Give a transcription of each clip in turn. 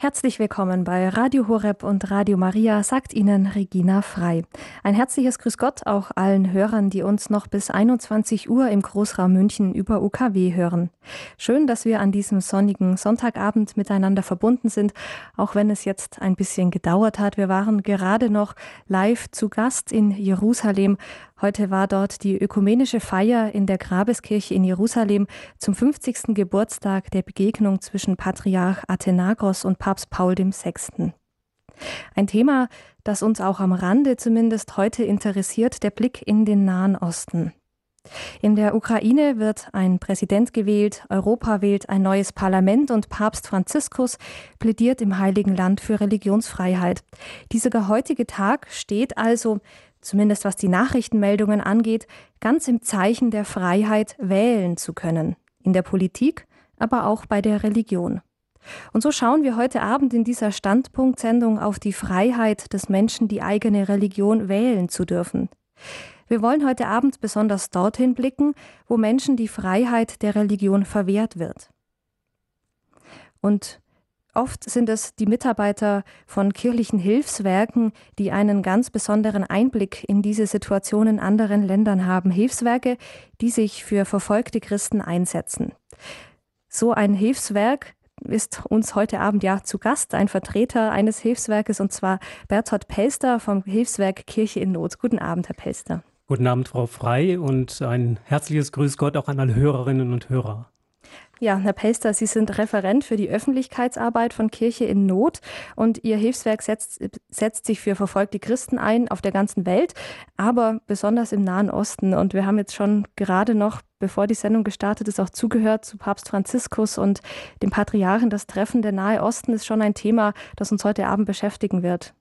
Herzlich willkommen bei Radio Horeb und Radio Maria, sagt Ihnen Regina Frei. Ein herzliches Grüß Gott auch allen Hörern, die uns noch bis 21 Uhr im Großraum München über UKW hören. Schön, dass wir an diesem sonnigen Sonntagabend miteinander verbunden sind, auch wenn es jetzt ein bisschen gedauert hat. Wir waren gerade noch live zu Gast in Jerusalem Heute war dort die ökumenische Feier in der Grabeskirche in Jerusalem zum 50. Geburtstag der Begegnung zwischen Patriarch Athenagros und Papst Paul VI. Ein Thema, das uns auch am Rande zumindest heute interessiert, der Blick in den Nahen Osten. In der Ukraine wird ein Präsident gewählt, Europa wählt ein neues Parlament und Papst Franziskus plädiert im Heiligen Land für Religionsfreiheit. Dieser heutige Tag steht also zumindest was die Nachrichtenmeldungen angeht, ganz im Zeichen der Freiheit wählen zu können. In der Politik, aber auch bei der Religion. Und so schauen wir heute Abend in dieser Standpunktsendung auf die Freiheit des Menschen, die eigene Religion wählen zu dürfen. Wir wollen heute Abend besonders dorthin blicken, wo Menschen die Freiheit der Religion verwehrt wird. Und Oft sind es die Mitarbeiter von kirchlichen Hilfswerken, die einen ganz besonderen Einblick in diese Situation in anderen Ländern haben. Hilfswerke, die sich für verfolgte Christen einsetzen. So ein Hilfswerk ist uns heute Abend ja zu Gast, ein Vertreter eines Hilfswerkes, und zwar Bertolt Pelster vom Hilfswerk Kirche in Not. Guten Abend, Herr Pelster. Guten Abend, Frau Frei, und ein herzliches Grüß Gott auch an alle Hörerinnen und Hörer. Ja, Herr Pelster, Sie sind Referent für die Öffentlichkeitsarbeit von Kirche in Not und Ihr Hilfswerk setzt, setzt sich für verfolgte Christen ein auf der ganzen Welt, aber besonders im Nahen Osten. Und wir haben jetzt schon gerade noch, bevor die Sendung gestartet ist, auch zugehört zu Papst Franziskus und dem Patriarchen. Das Treffen der Nahe Osten ist schon ein Thema, das uns heute Abend beschäftigen wird.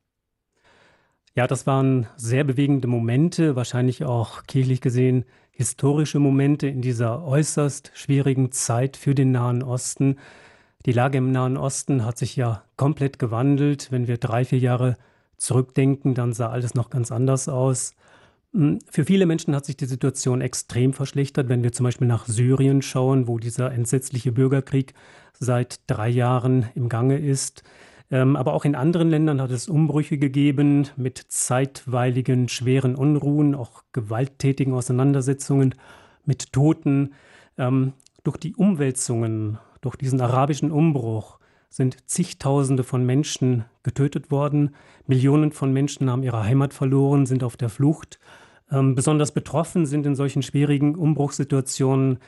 Ja, das waren sehr bewegende Momente, wahrscheinlich auch kirchlich gesehen historische Momente in dieser äußerst schwierigen Zeit für den Nahen Osten. Die Lage im Nahen Osten hat sich ja komplett gewandelt. Wenn wir drei, vier Jahre zurückdenken, dann sah alles noch ganz anders aus. Hm, für viele Menschen hat sich die Situation extrem verschlechtert, wenn wir zum Beispiel nach Syrien schauen, wo dieser entsetzliche Bürgerkrieg seit drei Jahren im Gange ist. Ähm, aber auch in anderen Ländern hat es Umbrüche gegeben mit zeitweiligen schweren Unruhen, auch gewalttätigen Auseinandersetzungen mit Toten. Ähm, durch die Umwälzungen, durch diesen arabischen Umbruch sind zigtausende von Menschen getötet worden. Millionen von Menschen haben ihre Heimat verloren, sind auf der Flucht. Ähm, besonders betroffen sind in solchen schwierigen Umbruchssituationen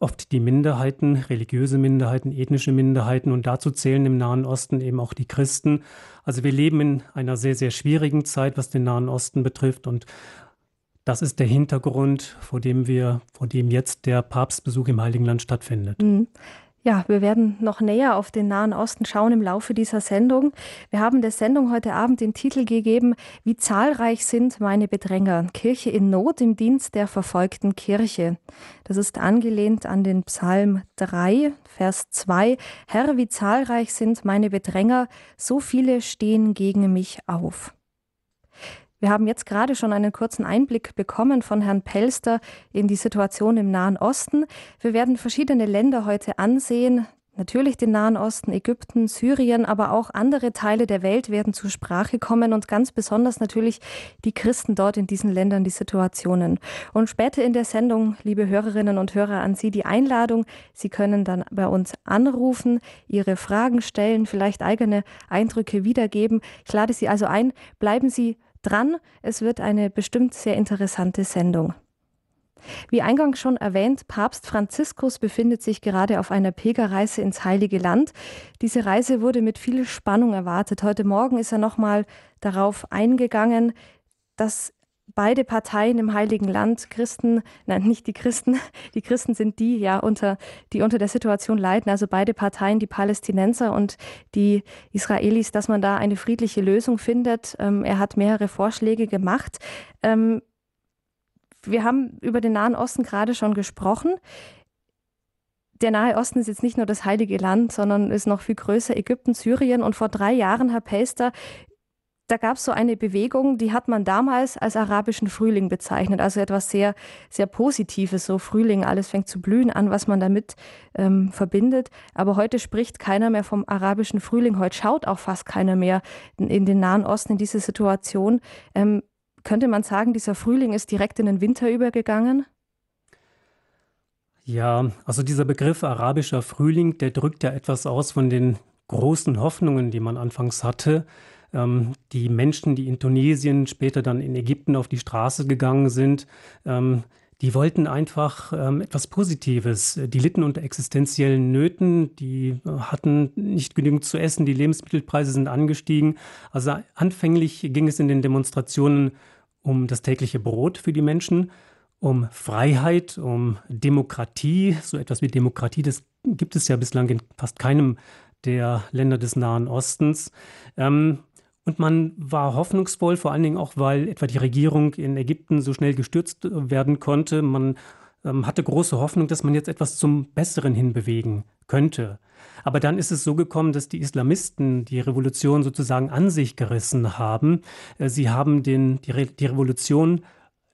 oft die Minderheiten, religiöse Minderheiten, ethnische Minderheiten und dazu zählen im Nahen Osten eben auch die Christen. Also wir leben in einer sehr, sehr schwierigen Zeit, was den Nahen Osten betrifft und das ist der Hintergrund, vor dem wir, vor dem jetzt der Papstbesuch im Heiligen Land stattfindet. Mhm. Ja, wir werden noch näher auf den Nahen Osten schauen im Laufe dieser Sendung. Wir haben der Sendung heute Abend den Titel gegeben, Wie zahlreich sind meine Bedränger? Kirche in Not im Dienst der verfolgten Kirche. Das ist angelehnt an den Psalm 3, Vers 2. Herr, wie zahlreich sind meine Bedränger? So viele stehen gegen mich auf. Wir haben jetzt gerade schon einen kurzen Einblick bekommen von Herrn Pelster in die Situation im Nahen Osten. Wir werden verschiedene Länder heute ansehen. Natürlich den Nahen Osten, Ägypten, Syrien, aber auch andere Teile der Welt werden zur Sprache kommen und ganz besonders natürlich die Christen dort in diesen Ländern, die Situationen. Und später in der Sendung, liebe Hörerinnen und Hörer, an Sie die Einladung. Sie können dann bei uns anrufen, Ihre Fragen stellen, vielleicht eigene Eindrücke wiedergeben. Ich lade Sie also ein, bleiben Sie dran. Es wird eine bestimmt sehr interessante Sendung. Wie eingangs schon erwähnt, Papst Franziskus befindet sich gerade auf einer Pilgerreise ins Heilige Land. Diese Reise wurde mit viel Spannung erwartet. Heute Morgen ist er nochmal darauf eingegangen, dass beide Parteien im Heiligen Land, Christen, nein, nicht die Christen, die Christen sind die, ja, unter, die unter der Situation leiden, also beide Parteien, die Palästinenser und die Israelis, dass man da eine friedliche Lösung findet. Ähm, er hat mehrere Vorschläge gemacht. Ähm, wir haben über den Nahen Osten gerade schon gesprochen. Der Nahe Osten ist jetzt nicht nur das Heilige Land, sondern ist noch viel größer Ägypten, Syrien. Und vor drei Jahren, Herr Pelster, da gab es so eine Bewegung, die hat man damals als arabischen Frühling bezeichnet, also etwas sehr, sehr Positives, so Frühling, alles fängt zu blühen an, was man damit ähm, verbindet. Aber heute spricht keiner mehr vom arabischen Frühling, heute schaut auch fast keiner mehr in, in den Nahen Osten in diese Situation. Ähm, könnte man sagen, dieser Frühling ist direkt in den Winter übergegangen? Ja, also dieser Begriff arabischer Frühling, der drückt ja etwas aus von den großen Hoffnungen, die man anfangs hatte. Ähm, die Menschen, die in Tunesien, später dann in Ägypten auf die Straße gegangen sind, ähm, die wollten einfach ähm, etwas Positives. Die litten unter existenziellen Nöten, die äh, hatten nicht genügend zu essen, die Lebensmittelpreise sind angestiegen. Also anfänglich ging es in den Demonstrationen um das tägliche Brot für die Menschen, um Freiheit, um Demokratie. So etwas wie Demokratie, das gibt es ja bislang in fast keinem der Länder des Nahen Ostens. Ähm, und man war hoffnungsvoll, vor allen Dingen auch, weil etwa die Regierung in Ägypten so schnell gestürzt äh, werden konnte. Man ähm, hatte große Hoffnung, dass man jetzt etwas zum Besseren hinbewegen könnte. Aber dann ist es so gekommen, dass die Islamisten die Revolution sozusagen an sich gerissen haben. Äh, sie haben den, die, Re die Revolution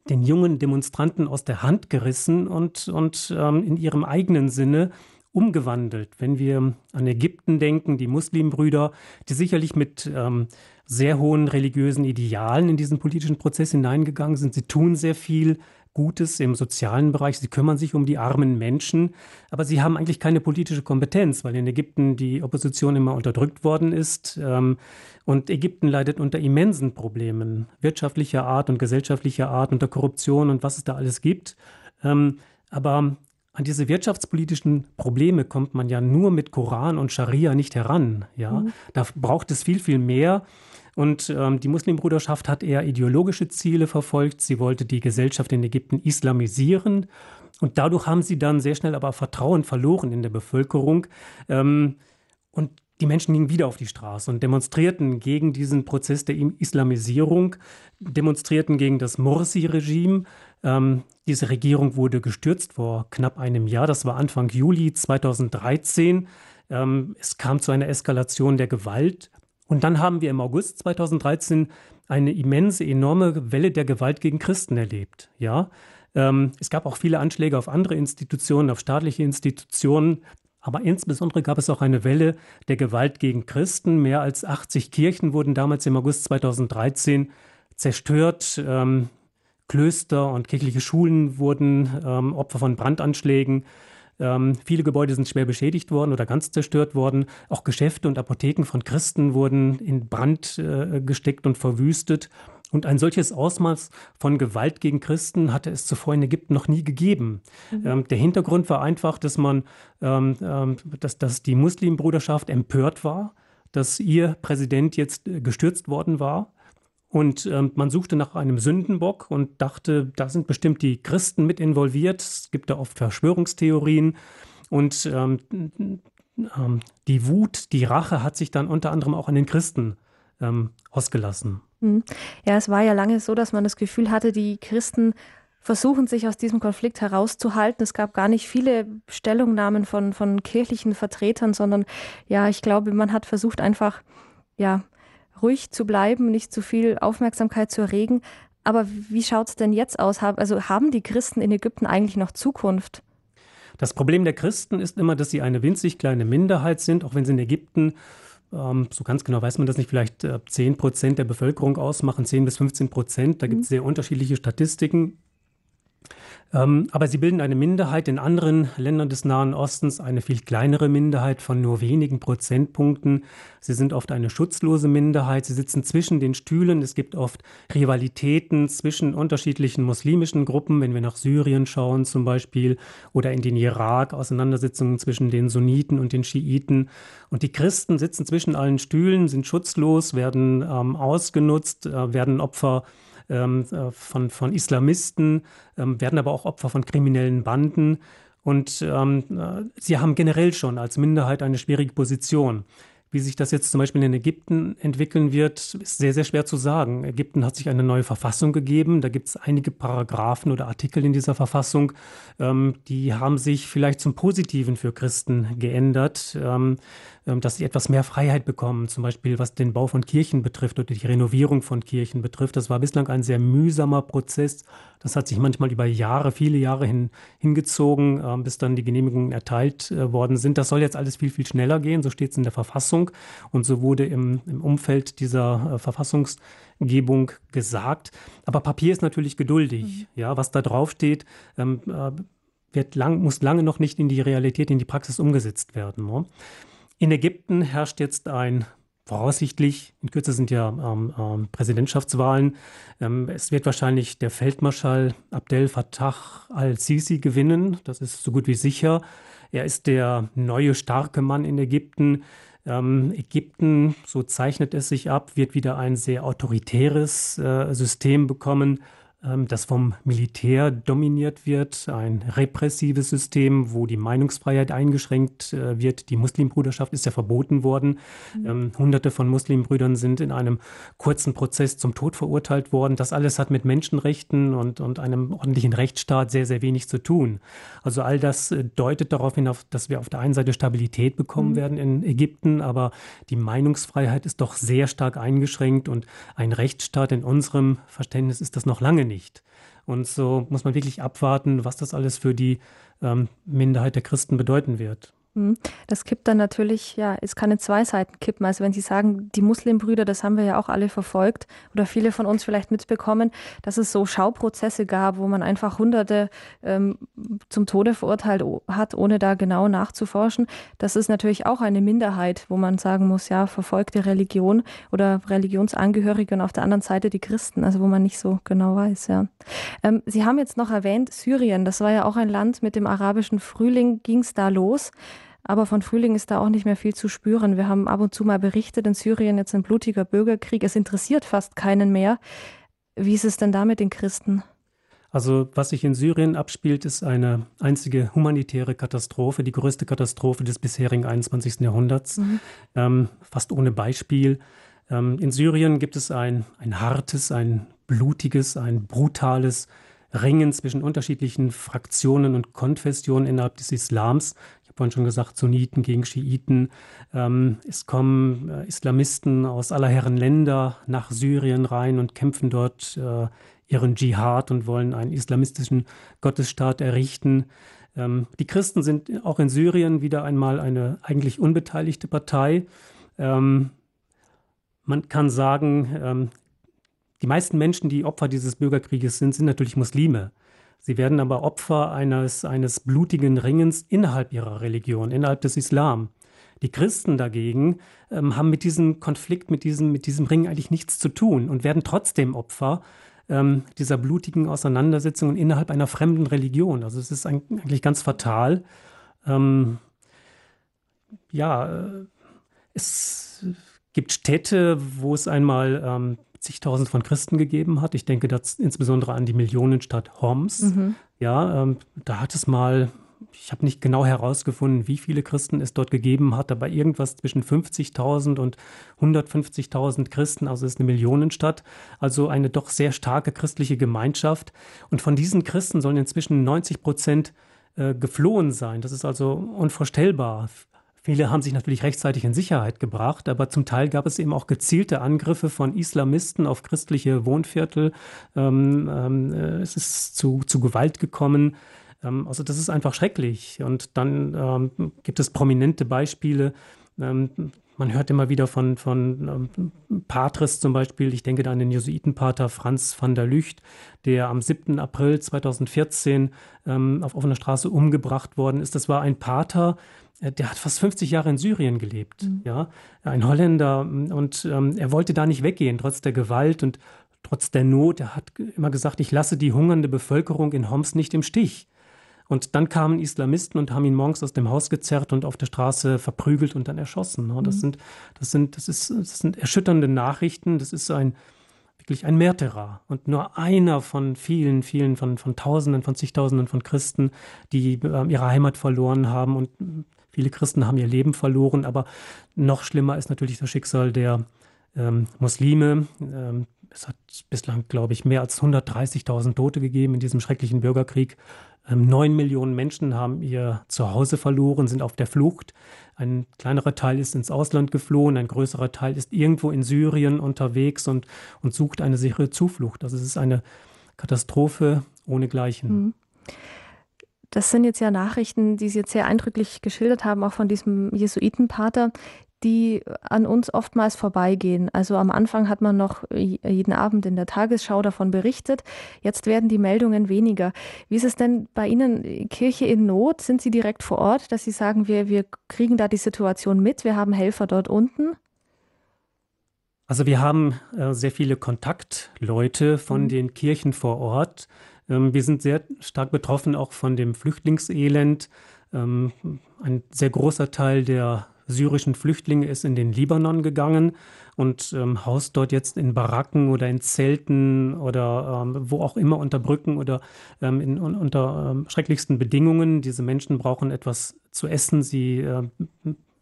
den jungen Demonstranten aus der Hand gerissen und, und ähm, in ihrem eigenen Sinne umgewandelt. Wenn wir an Ägypten denken, die Muslimbrüder, die sicherlich mit ähm, sehr hohen religiösen Idealen in diesen politischen Prozess hineingegangen sind. Sie tun sehr viel Gutes im sozialen Bereich. Sie kümmern sich um die armen Menschen, aber sie haben eigentlich keine politische Kompetenz, weil in Ägypten die Opposition immer unterdrückt worden ist. Ähm, und Ägypten leidet unter immensen Problemen wirtschaftlicher Art und gesellschaftlicher Art, unter Korruption und was es da alles gibt. Ähm, aber an diese wirtschaftspolitischen Probleme kommt man ja nur mit Koran und Scharia nicht heran. Ja, mhm. da braucht es viel, viel mehr. Und ähm, die Muslimbruderschaft hat eher ideologische Ziele verfolgt. Sie wollte die Gesellschaft in Ägypten islamisieren. Und dadurch haben sie dann sehr schnell aber Vertrauen verloren in der Bevölkerung. Ähm, und die Menschen gingen wieder auf die Straße und demonstrierten gegen diesen Prozess der Islamisierung, demonstrierten gegen das Morsi-Regime. Ähm, diese Regierung wurde gestürzt vor knapp einem Jahr. Das war Anfang Juli 2013. Ähm, es kam zu einer Eskalation der Gewalt. Und dann haben wir im August 2013 eine immense, enorme Welle der Gewalt gegen Christen erlebt. Ja, ähm, es gab auch viele Anschläge auf andere Institutionen, auf staatliche Institutionen. Aber insbesondere gab es auch eine Welle der Gewalt gegen Christen. Mehr als 80 Kirchen wurden damals im August 2013 zerstört. Ähm, Klöster und kirchliche Schulen wurden ähm, Opfer von Brandanschlägen. Ähm, viele Gebäude sind schwer beschädigt worden oder ganz zerstört worden. Auch Geschäfte und Apotheken von Christen wurden in Brand äh, gesteckt und verwüstet. Und ein solches Ausmaß von Gewalt gegen Christen hatte es zuvor in Ägypten noch nie gegeben. Mhm. Ähm, der Hintergrund war einfach, dass man, ähm, ähm dass, dass die Muslimbruderschaft empört war, dass ihr Präsident jetzt äh, gestürzt worden war. Und ähm, man suchte nach einem Sündenbock und dachte, da sind bestimmt die Christen mit involviert. Es gibt da oft Verschwörungstheorien. Und ähm, ähm, die Wut, die Rache hat sich dann unter anderem auch an den Christen ähm, ausgelassen. Hm. Ja, es war ja lange so, dass man das Gefühl hatte, die Christen versuchen, sich aus diesem Konflikt herauszuhalten. Es gab gar nicht viele Stellungnahmen von, von kirchlichen Vertretern, sondern ja, ich glaube, man hat versucht einfach, ja, ruhig zu bleiben, nicht zu viel Aufmerksamkeit zu erregen. Aber wie schaut es denn jetzt aus? Also haben die Christen in Ägypten eigentlich noch Zukunft? Das Problem der Christen ist immer, dass sie eine winzig kleine Minderheit sind, auch wenn sie in Ägypten ähm, so ganz genau weiß man das nicht, vielleicht äh, 10 Prozent der Bevölkerung ausmachen, 10 bis 15 Prozent. Da gibt es mhm. sehr unterschiedliche Statistiken. Ähm, aber sie bilden eine Minderheit in anderen Ländern des Nahen Ostens, eine viel kleinere Minderheit von nur wenigen Prozentpunkten. Sie sind oft eine schutzlose Minderheit. Sie sitzen zwischen den Stühlen. Es gibt oft Rivalitäten zwischen unterschiedlichen muslimischen Gruppen, wenn wir nach Syrien schauen zum Beispiel, oder in den Irak, Auseinandersetzungen zwischen den Sunniten und den Schiiten. Und die Christen sitzen zwischen allen Stühlen, sind schutzlos, werden ähm, ausgenutzt, äh, werden Opfer ähm, äh, von, von Islamisten, ähm, werden aber auch Opfer von kriminellen Banden. Und ähm, äh, sie haben generell schon als Minderheit eine schwierige Position. Wie sich das jetzt zum Beispiel in Ägypten entwickeln wird, ist sehr, sehr schwer zu sagen. Ägypten hat sich eine neue Verfassung gegeben. Da gibt es einige Paragraphen oder Artikel in dieser Verfassung, ähm, die haben sich vielleicht zum Positiven für Christen geändert. Ähm, ähm, dass sie etwas mehr Freiheit bekommen, zum Beispiel was den Bau von Kirchen betrifft oder die Renovierung von Kirchen betrifft. Das war bislang ein sehr mühsamer Prozess. Das hat sich manchmal über Jahre, viele Jahre hin, hingezogen, ähm, bis dann die Genehmigungen erteilt äh, worden sind. Das soll jetzt alles viel, viel schneller gehen. So steht es in der Verfassung. Und so wurde im, im Umfeld dieser äh, Verfassungsgebung gesagt. Aber Papier ist natürlich geduldig. Mhm. Ja, was da draufsteht, ähm, äh, wird lang, muss lange noch nicht in die Realität, in die Praxis umgesetzt werden. Ne? In Ägypten herrscht jetzt ein voraussichtlich, in Kürze sind ja ähm, ähm, Präsidentschaftswahlen, ähm, es wird wahrscheinlich der Feldmarschall Abdel Fattah al-Sisi gewinnen, das ist so gut wie sicher. Er ist der neue starke Mann in Ägypten. Ähm, Ägypten, so zeichnet es sich ab, wird wieder ein sehr autoritäres äh, System bekommen das vom Militär dominiert wird, ein repressives System, wo die Meinungsfreiheit eingeschränkt äh, wird. Die Muslimbruderschaft ist ja verboten worden. Mhm. Ähm, hunderte von Muslimbrüdern sind in einem kurzen Prozess zum Tod verurteilt worden. Das alles hat mit Menschenrechten und, und einem ordentlichen Rechtsstaat sehr, sehr wenig zu tun. Also all das äh, deutet darauf hin, dass wir auf der einen Seite Stabilität bekommen mhm. werden in Ägypten, aber die Meinungsfreiheit ist doch sehr stark eingeschränkt und ein Rechtsstaat in unserem Verständnis ist das noch lange nicht nicht. Und so muss man wirklich abwarten, was das alles für die ähm, Minderheit der Christen bedeuten wird. Hm. Das kippt dann natürlich, ja, es kann in zwei Seiten kippen. Also wenn Sie sagen, die Muslimbrüder, das haben wir ja auch alle verfolgt oder viele von uns vielleicht mitbekommen, dass es so Schauprozesse gab, wo man einfach Hunderte ähm, zum Tode verurteilt hat, ohne da genau nachzuforschen. Das ist natürlich auch eine Minderheit, wo man sagen muss, ja, verfolgte Religion oder Religionsangehörige und auf der anderen Seite die Christen, also wo man nicht so genau weiß, ja. Ähm, Sie haben jetzt noch erwähnt, Syrien, das war ja auch ein Land mit dem arabischen Frühling, ging es da los. Aber von Frühling ist da auch nicht mehr viel zu spüren. Wir haben ab und zu mal berichtet, in Syrien jetzt ein blutiger Bürgerkrieg. Es interessiert fast keinen mehr. Wie ist es denn da mit den Christen? Also was sich in Syrien abspielt, ist eine einzige humanitäre Katastrophe, die größte Katastrophe des bisherigen 21. Jahrhunderts, mhm. ähm, fast ohne Beispiel. Ähm, in Syrien gibt es ein, ein hartes, ein blutiges, ein brutales Ringen zwischen unterschiedlichen Fraktionen und Konfessionen innerhalb des Islams vorhin schon gesagt, Sunniten gegen Schiiten. Ähm, es kommen äh, Islamisten aus aller Herren Länder nach Syrien rein und kämpfen dort äh, ihren Dschihad und wollen einen islamistischen Gottesstaat errichten. Ähm, die Christen sind auch in Syrien wieder einmal eine eigentlich unbeteiligte Partei. Ähm, man kann sagen, ähm, die meisten Menschen, die Opfer dieses Bürgerkrieges sind, sind natürlich Muslime. Sie werden aber Opfer eines, eines blutigen Ringens innerhalb ihrer Religion, innerhalb des Islam. Die Christen dagegen ähm, haben mit diesem Konflikt, mit diesem, mit diesem Ring eigentlich nichts zu tun und werden trotzdem Opfer ähm, dieser blutigen Auseinandersetzungen innerhalb einer fremden Religion. Also es ist eigentlich ganz fatal. Ähm, ja, äh, es gibt Städte, wo es einmal ähm, zigtausend von Christen gegeben hat. Ich denke das insbesondere an die Millionenstadt Homs. Mhm. Ja, ähm, da hat es mal, ich habe nicht genau herausgefunden, wie viele Christen es dort gegeben hat, aber irgendwas zwischen 50.000 und 150.000 Christen, also es ist eine Millionenstadt, also eine doch sehr starke christliche Gemeinschaft. Und von diesen Christen sollen inzwischen 90 Prozent äh, geflohen sein. Das ist also unvorstellbar. Viele haben sich natürlich rechtzeitig in Sicherheit gebracht, aber zum Teil gab es eben auch gezielte Angriffe von Islamisten auf christliche Wohnviertel. Ähm, ähm, äh, es ist zu, zu Gewalt gekommen. Ähm, also das ist einfach schrecklich. Und dann ähm, gibt es prominente Beispiele. Man hört immer wieder von, von ähm, Patres zum Beispiel, ich denke da an den Jesuitenpater Franz van der Lücht, der am 7. April 2014 ähm, auf offener Straße umgebracht worden ist. Das war ein Pater, äh, der hat fast 50 Jahre in Syrien gelebt, mhm. ja, ein Holländer und ähm, er wollte da nicht weggehen, trotz der Gewalt und trotz der Not. Er hat immer gesagt, ich lasse die hungernde Bevölkerung in Homs nicht im Stich. Und dann kamen Islamisten und haben ihn morgens aus dem Haus gezerrt und auf der Straße verprügelt und dann erschossen. Ne? Das, mhm. sind, das, sind, das, ist, das sind erschütternde Nachrichten. Das ist ein, wirklich ein Märtyrer und nur einer von vielen, vielen, von, von Tausenden, von zigtausenden von Christen, die äh, ihre Heimat verloren haben und Viele Christen haben ihr Leben verloren, aber noch schlimmer ist natürlich das Schicksal der ähm, Muslime. Ähm, es hat bislang, glaube ich, mehr als 130.000 Tote gegeben in diesem schrecklichen Bürgerkrieg. Ähm, neun Millionen Menschen haben ihr Zuhause verloren, sind auf der Flucht. Ein kleinerer Teil ist ins Ausland geflohen, ein größerer Teil ist irgendwo in Syrien unterwegs und, und sucht eine sichere Zuflucht. Also es ist eine Katastrophe ohnegleichen. Mhm. Das sind jetzt ja Nachrichten, die Sie jetzt sehr eindrücklich geschildert haben, auch von diesem Jesuitenpater, die an uns oftmals vorbeigehen. Also am Anfang hat man noch jeden Abend in der Tagesschau davon berichtet. Jetzt werden die Meldungen weniger. Wie ist es denn bei Ihnen, Kirche in Not? Sind Sie direkt vor Ort, dass Sie sagen, wir, wir kriegen da die Situation mit, wir haben Helfer dort unten? Also wir haben äh, sehr viele Kontaktleute von mhm. den Kirchen vor Ort. Ähm, wir sind sehr stark betroffen auch von dem Flüchtlingselend. Ähm, ein sehr großer Teil der syrischen Flüchtlinge ist in den Libanon gegangen und ähm, haust dort jetzt in Baracken oder in Zelten oder ähm, wo auch immer unter Brücken oder ähm, in, unter ähm, schrecklichsten Bedingungen. Diese Menschen brauchen etwas zu essen, sie äh,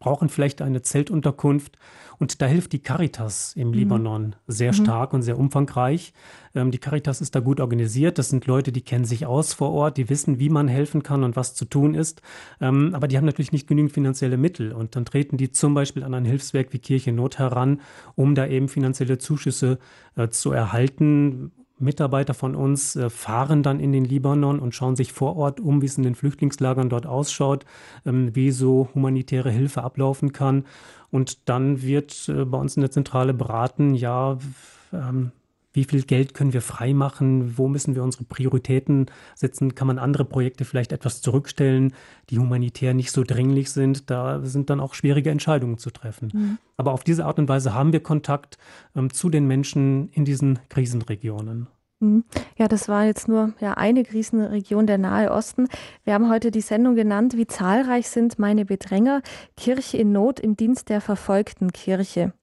brauchen vielleicht eine Zeltunterkunft. Und da hilft die Caritas im mhm. Libanon sehr mhm. stark und sehr umfangreich. Ähm, die Caritas ist da gut organisiert. Das sind Leute, die kennen sich aus vor Ort, die wissen, wie man helfen kann und was zu tun ist. Ähm, aber die haben natürlich nicht genügend finanzielle Mittel. Und dann treten die zum Beispiel an ein Hilfswerk wie Kirche Not heran, um da eben finanzielle Zuschüsse äh, zu erhalten Mitarbeiter von uns äh, fahren dann in den Libanon und schauen sich vor Ort um, wie es in den Flüchtlingslagern dort ausschaut, ähm, wie so humanitäre Hilfe ablaufen kann. Und dann wird äh, bei uns in der Zentrale beraten, ja, ähm, wie viel Geld können wir freimachen, wo müssen wir unsere Prioritäten setzen, kann man andere Projekte vielleicht etwas zurückstellen, die humanitär nicht so dringlich sind. Da sind dann auch schwierige Entscheidungen zu treffen. Mhm. Aber auf diese Art und Weise haben wir Kontakt ähm, zu den Menschen in diesen Krisenregionen. Mhm. Ja, das war jetzt nur ja, eine Krisenregion der Nahe Osten. Wir haben heute die Sendung genannt, wie zahlreich sind meine Bedränger, Kirche in Not im Dienst der verfolgten Kirche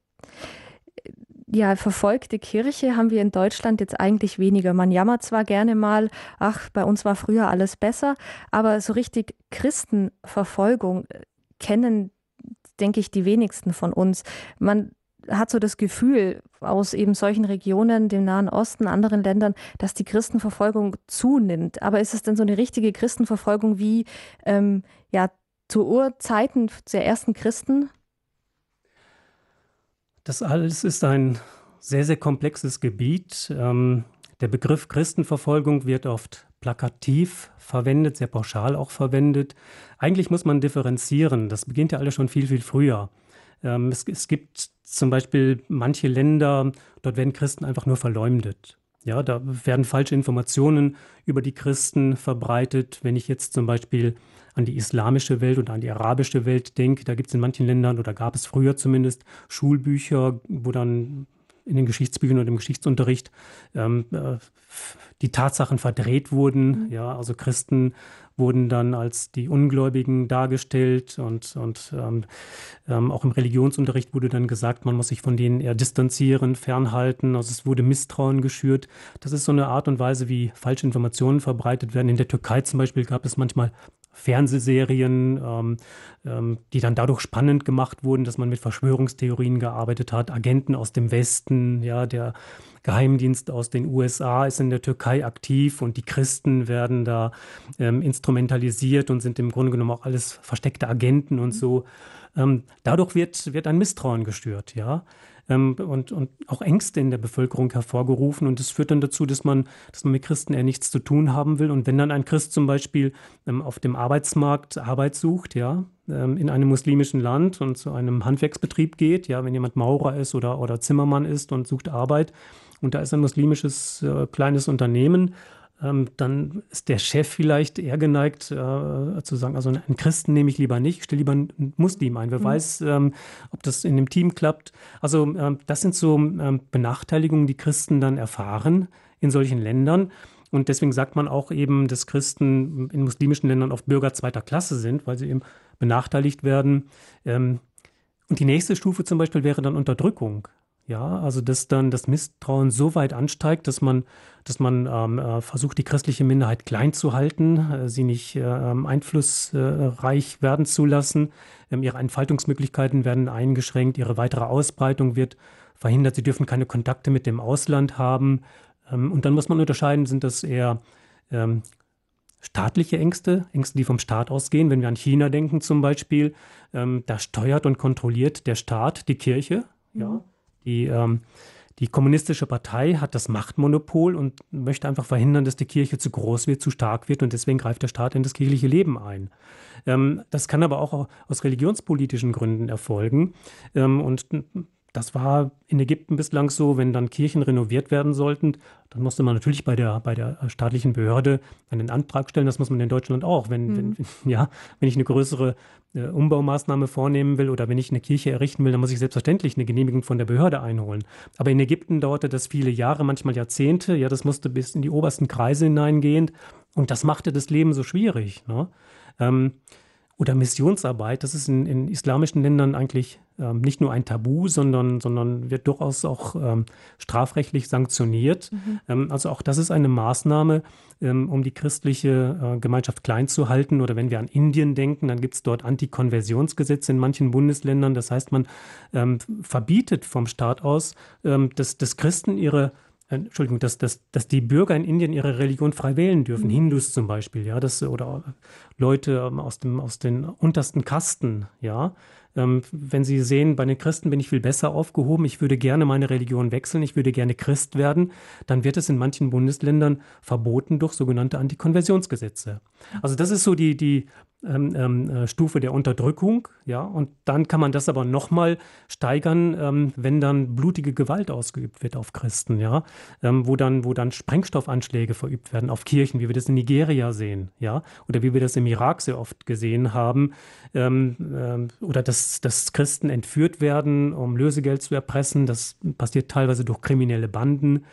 ja, verfolgte Kirche haben wir in Deutschland jetzt eigentlich weniger. Man jammert zwar gerne mal, ach, bei uns war früher alles besser, aber so richtig Christenverfolgung äh, kennen, denke ich, die wenigsten von uns. Man hat so das Gefühl aus eben solchen Regionen, dem Nahen Osten, anderen Ländern, dass die Christenverfolgung zunimmt. Aber ist es denn so eine richtige Christenverfolgung wie ähm, ja zu Urzeiten der ersten Christen? Das alles ist ein sehr, sehr komplexes Gebiet. Ähm, der Begriff Christenverfolgung wird oft plakativ verwendet, sehr pauschal auch verwendet. Eigentlich muss man differenzieren. Das beginnt ja alles schon viel, viel früher. Ähm, es, es gibt zum Beispiel manche Länder, dort werden Christen einfach nur verleumdet. Ja, da werden falsche Informationen über die Christen verbreitet. Wenn ich jetzt zum Beispiel an die islamische Welt und an die arabische Welt denke, da gibt es in manchen Ländern oder gab es früher zumindest Schulbücher, wo dann in den Geschichtsbüchern und im Geschichtsunterricht ähm, äh, die Tatsachen verdreht wurden. Mhm. Ja, also Christen wurden dann als die Ungläubigen dargestellt und, und ähm, ähm, auch im Religionsunterricht wurde dann gesagt, man muss sich von denen eher distanzieren, fernhalten. Also es wurde Misstrauen geschürt. Das ist so eine Art und Weise, wie falsche Informationen verbreitet werden. In der Türkei zum Beispiel gab es manchmal Fernsehserien, ähm, ähm, die dann dadurch spannend gemacht wurden, dass man mit Verschwörungstheorien gearbeitet hat. Agenten aus dem Westen, ja, der Geheimdienst aus den USA ist in der Türkei aktiv und die Christen werden da ähm, instrumentalisiert und sind im Grunde genommen auch alles versteckte Agenten und so. Ähm, dadurch wird, wird ein Misstrauen gestört, ja ähm, und, und auch Ängste in der Bevölkerung hervorgerufen. Und das führt dann dazu, dass man, dass man mit Christen eher nichts zu tun haben will. Und wenn dann ein Christ zum Beispiel ähm, auf dem Arbeitsmarkt Arbeit sucht, ja, ähm, in einem muslimischen Land und zu einem Handwerksbetrieb geht, ja, wenn jemand Maurer ist oder, oder Zimmermann ist und sucht Arbeit, und da ist ein muslimisches äh, kleines Unternehmen, ähm, dann ist der Chef vielleicht eher geneigt äh, zu sagen, also einen Christen nehme ich lieber nicht, ich stelle lieber einen Muslim ein. Wer mhm. weiß, ähm, ob das in dem Team klappt. Also ähm, das sind so ähm, Benachteiligungen, die Christen dann erfahren in solchen Ländern. Und deswegen sagt man auch eben, dass Christen in muslimischen Ländern oft Bürger zweiter Klasse sind, weil sie eben benachteiligt werden. Ähm, und die nächste Stufe zum Beispiel wäre dann Unterdrückung. Ja, also dass dann das Misstrauen so weit ansteigt, dass man, dass man ähm, äh, versucht, die christliche Minderheit klein zu halten, äh, sie nicht äh, ähm, einflussreich werden zu lassen. Ähm, ihre Entfaltungsmöglichkeiten werden eingeschränkt, ihre weitere Ausbreitung wird verhindert, sie dürfen keine Kontakte mit dem Ausland haben. Ähm, und dann muss man unterscheiden, sind das eher ähm, staatliche Ängste, Ängste, die vom Staat ausgehen. Wenn wir an China denken zum Beispiel, ähm, da steuert und kontrolliert der Staat die Kirche. Mhm. Ja, die, ähm, die kommunistische Partei hat das Machtmonopol und möchte einfach verhindern, dass die Kirche zu groß wird, zu stark wird und deswegen greift der Staat in das kirchliche Leben ein. Ähm, das kann aber auch aus religionspolitischen Gründen erfolgen ähm, und das war in Ägypten bislang so, wenn dann Kirchen renoviert werden sollten, dann musste man natürlich bei der, bei der staatlichen Behörde einen Antrag stellen. Das muss man in Deutschland auch. Wenn, mhm. wenn, ja, wenn ich eine größere äh, Umbaumaßnahme vornehmen will oder wenn ich eine Kirche errichten will, dann muss ich selbstverständlich eine Genehmigung von der Behörde einholen. Aber in Ägypten dauerte das viele Jahre, manchmal Jahrzehnte. Ja, das musste bis in die obersten Kreise hineingehend. Und das machte das Leben so schwierig. Ne? Ähm, oder Missionsarbeit, das ist in, in islamischen Ländern eigentlich ähm, nicht nur ein Tabu, sondern, sondern wird durchaus auch ähm, strafrechtlich sanktioniert. Mhm. Ähm, also auch das ist eine Maßnahme, ähm, um die christliche äh, Gemeinschaft klein zu halten. Oder wenn wir an Indien denken, dann gibt es dort Antikonversionsgesetze in manchen Bundesländern. Das heißt, man ähm, verbietet vom Staat aus, ähm, dass, dass Christen ihre Entschuldigung, dass, dass, dass die Bürger in Indien ihre Religion frei wählen dürfen, mhm. Hindus zum Beispiel, ja, das, oder Leute ähm, aus, dem, aus den untersten Kasten, ja. Ähm, wenn sie sehen, bei den Christen bin ich viel besser aufgehoben, ich würde gerne meine Religion wechseln, ich würde gerne Christ werden, dann wird es in manchen Bundesländern verboten durch sogenannte Antikonversionsgesetze. Also das ist so die, die ähm, ähm, äh, Stufe der Unterdrückung, ja, und dann kann man das aber nochmal steigern, ähm, wenn dann blutige Gewalt ausgeübt wird auf Christen, ja, ähm, wo dann, wo dann Sprengstoffanschläge verübt werden auf Kirchen, wie wir das in Nigeria sehen, ja, oder wie wir das im Irak sehr oft gesehen haben, ähm, ähm, oder dass, dass Christen entführt werden, um Lösegeld zu erpressen, das passiert teilweise durch kriminelle Banden.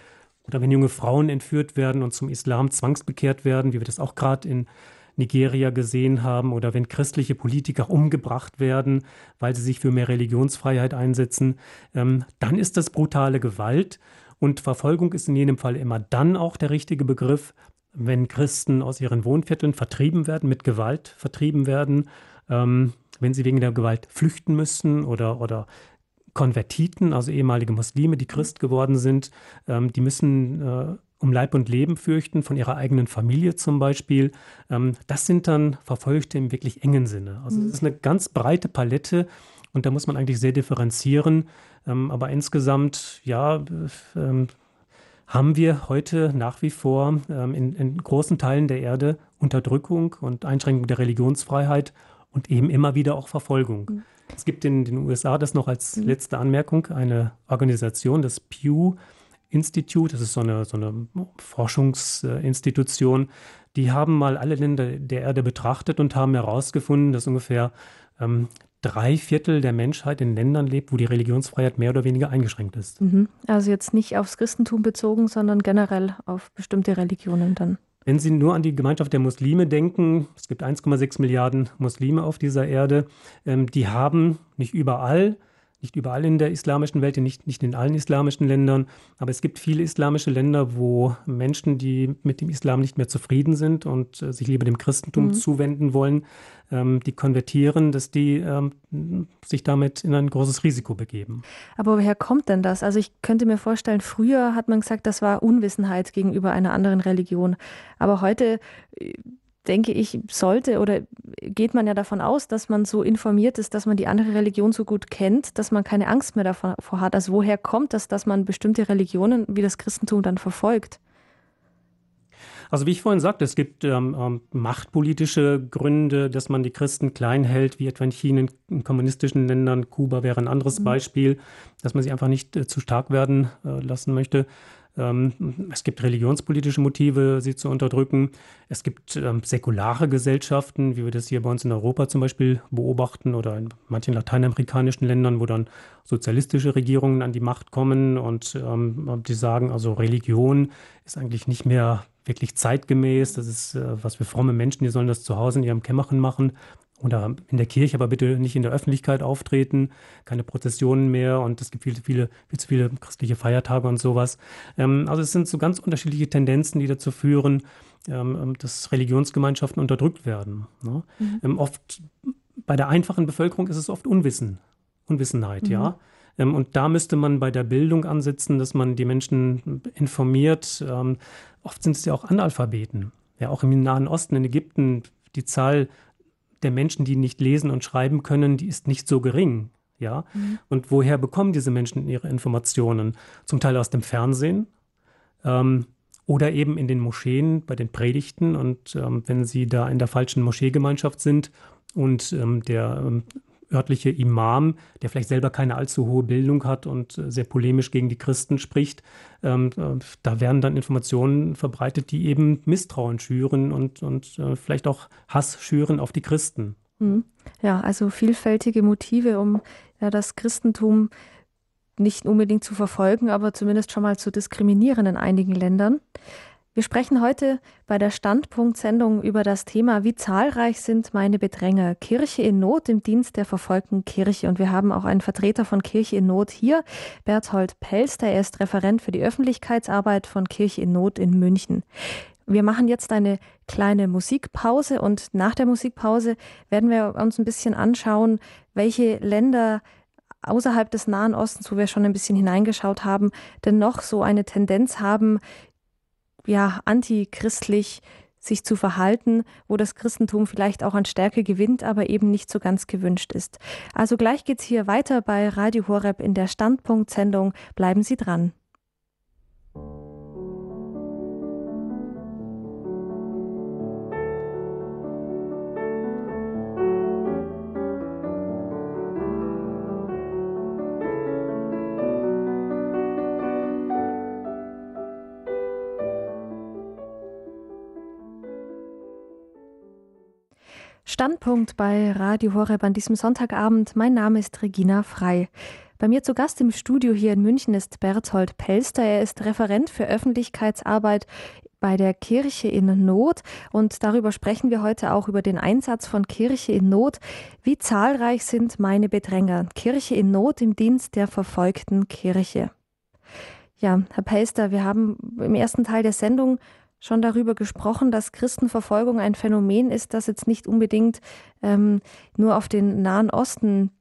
Oder wenn junge Frauen entführt werden und zum Islam zwangsbekehrt werden, wie wir das auch gerade in Nigeria gesehen haben oder wenn christliche Politiker umgebracht werden, weil sie sich für mehr Religionsfreiheit einsetzen, ähm, dann ist das brutale Gewalt. Und Verfolgung ist in jedem Fall immer dann auch der richtige Begriff, wenn Christen aus ihren Wohnvierteln vertrieben werden, mit Gewalt vertrieben werden, ähm, wenn sie wegen der Gewalt flüchten müssen oder, oder Konvertiten, also ehemalige Muslime, die Christ geworden sind, ähm, die müssen äh, um Leib und Leben fürchten, von ihrer eigenen Familie zum Beispiel. Ähm, das sind dann Verfolgte im wirklich engen Sinne. Also es ist eine ganz breite Palette und da muss man eigentlich sehr differenzieren. Ähm, aber insgesamt, ja, ähm, haben wir heute nach wie vor in, in großen Teilen der Erde Unterdrückung und Einschränkung der Religionsfreiheit und eben immer wieder auch Verfolgung. Mhm. Es gibt in den USA das noch als mhm. letzte Anmerkung, eine Organisation, das Pew Institute, das ist so eine, so eine Forschungsinstitution, die haben mal alle Länder der Erde betrachtet und haben herausgefunden, dass ungefähr ähm, drei Viertel der Menschheit in Ländern lebt, wo die Religionsfreiheit mehr oder weniger eingeschränkt ist. Mhm. Also jetzt nicht aufs Christentum bezogen, sondern generell auf bestimmte Religionen dann. Wenn Sie nur an die Gemeinschaft der Muslime denken, es gibt 1,6 Milliarden Muslime auf dieser Erde, ähm, die haben nicht überall nicht überall in der islamischen Welt, nicht, nicht in allen islamischen Ländern, aber es gibt viele islamische Länder, wo Menschen, die mit dem Islam nicht mehr zufrieden sind und äh, sich lieber dem Christentum mhm. zuwenden wollen, ähm, die konvertieren, dass die ähm, sich damit in ein großes Risiko begeben. Aber woher kommt denn das? Also ich könnte mir vorstellen, früher hat man gesagt, das war Unwissenheit gegenüber einer anderen Religion. Aber heute äh, denke ich, sollte oder geht man ja davon aus, dass man so informiert ist, dass man die andere Religion so gut kennt, dass man keine Angst mehr davor hat. Also woher kommt das, dass man bestimmte Religionen wie das Christentum dann verfolgt? Also wie ich vorhin sagte, es gibt ähm, ähm, machtpolitische Gründe, dass man die Christen klein hält, wie etwa in China, in kommunistischen Ländern, Kuba wäre ein anderes mhm. Beispiel, dass man sie einfach nicht äh, zu stark werden äh, lassen möchte. Ähm, es gibt religionspolitische Motive, sie zu unterdrücken. Es gibt ähm, säkulare Gesellschaften, wie wir das hier bei uns in Europa zum Beispiel beobachten oder in manchen lateinamerikanischen Ländern, wo dann sozialistische Regierungen an die Macht kommen und ähm, die sagen, also Religion ist eigentlich nicht mehr wirklich zeitgemäß. Das ist äh, was für fromme Menschen, die sollen das zu Hause in ihrem Kämmerchen machen oder in der Kirche, aber bitte nicht in der Öffentlichkeit auftreten, keine Prozessionen mehr und es gibt viele, viele, viel zu viele christliche Feiertage und sowas. Ähm, also es sind so ganz unterschiedliche Tendenzen, die dazu führen, ähm, ähm dass Religionsgemeinschaften unterdrückt werden. Ne? Mhm. Oft bei der einfachen Bevölkerung ist es oft Unwissen, Unwissenheit, mhm. ja. Und da müsste man bei der Bildung ansetzen, dass man die Menschen informiert. Oft sind es ja auch Analphabeten. Ja, auch im Nahen Osten, in Ägypten, die Zahl der Menschen, die nicht lesen und schreiben können, die ist nicht so gering. Ja, mhm. und woher bekommen diese Menschen ihre Informationen? Zum Teil aus dem Fernsehen ähm, oder eben in den Moscheen bei den Predigten. Und ähm, wenn sie da in der falschen Moscheegemeinschaft sind und ähm, der ähm, örtliche Imam, der vielleicht selber keine allzu hohe Bildung hat und äh, sehr polemisch gegen die Christen spricht, ähm, äh, da werden dann Informationen verbreitet, die eben Misstrauen schüren und, und äh, vielleicht auch Hass schüren auf die Christen. Hm. Ja, also vielfältige Motive, um ja, das Christentum nicht unbedingt zu verfolgen, aber zumindest schon mal zu diskriminieren in einigen Ländern. Wir sprechen heute bei der Standpunkt-Sendung über das Thema, wie zahlreich sind meine Bedränger? Kirche in Not im Dienst der verfolgten Kirche. Und wir haben auch einen Vertreter von Kirche in Not hier, Berthold Pelster. Er ist Referent für die Öffentlichkeitsarbeit von Kirche in Not in München. Wir machen jetzt eine kleine Musikpause und nach der Musikpause werden wir uns ein bisschen anschauen, welche Länder außerhalb des Nahen Ostens, wo wir schon ein bisschen hineingeschaut haben, denn noch so eine Tendenz haben, ja, antichristlich sich zu verhalten, wo das Christentum vielleicht auch an Stärke gewinnt, aber eben nicht so ganz gewünscht ist. Also gleich geht's hier weiter bei Radio Horeb in der Standpunktsendung. Bleiben Sie dran. Standpunkt bei Radio Horeb an diesem Sonntagabend. Mein Name ist Regina Frei. Bei mir zu Gast im Studio hier in München ist Berthold Pelster. Er ist Referent für Öffentlichkeitsarbeit bei der Kirche in Not und darüber sprechen wir heute auch über den Einsatz von Kirche in Not. Wie zahlreich sind meine Bedränger? Kirche in Not im Dienst der verfolgten Kirche. Ja, Herr Pelster, wir haben im ersten Teil der Sendung schon darüber gesprochen, dass Christenverfolgung ein Phänomen ist, das jetzt nicht unbedingt ähm, nur auf den Nahen Osten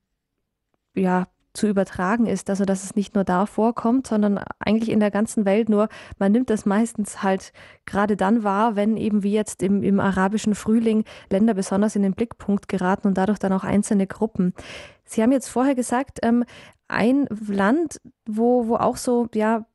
ja, zu übertragen ist, also dass es nicht nur da vorkommt, sondern eigentlich in der ganzen Welt nur, man nimmt das meistens halt gerade dann wahr, wenn eben wie jetzt im, im arabischen Frühling Länder besonders in den Blickpunkt geraten und dadurch dann auch einzelne Gruppen. Sie haben jetzt vorher gesagt, ähm, ein Land, wo, wo auch so, ja,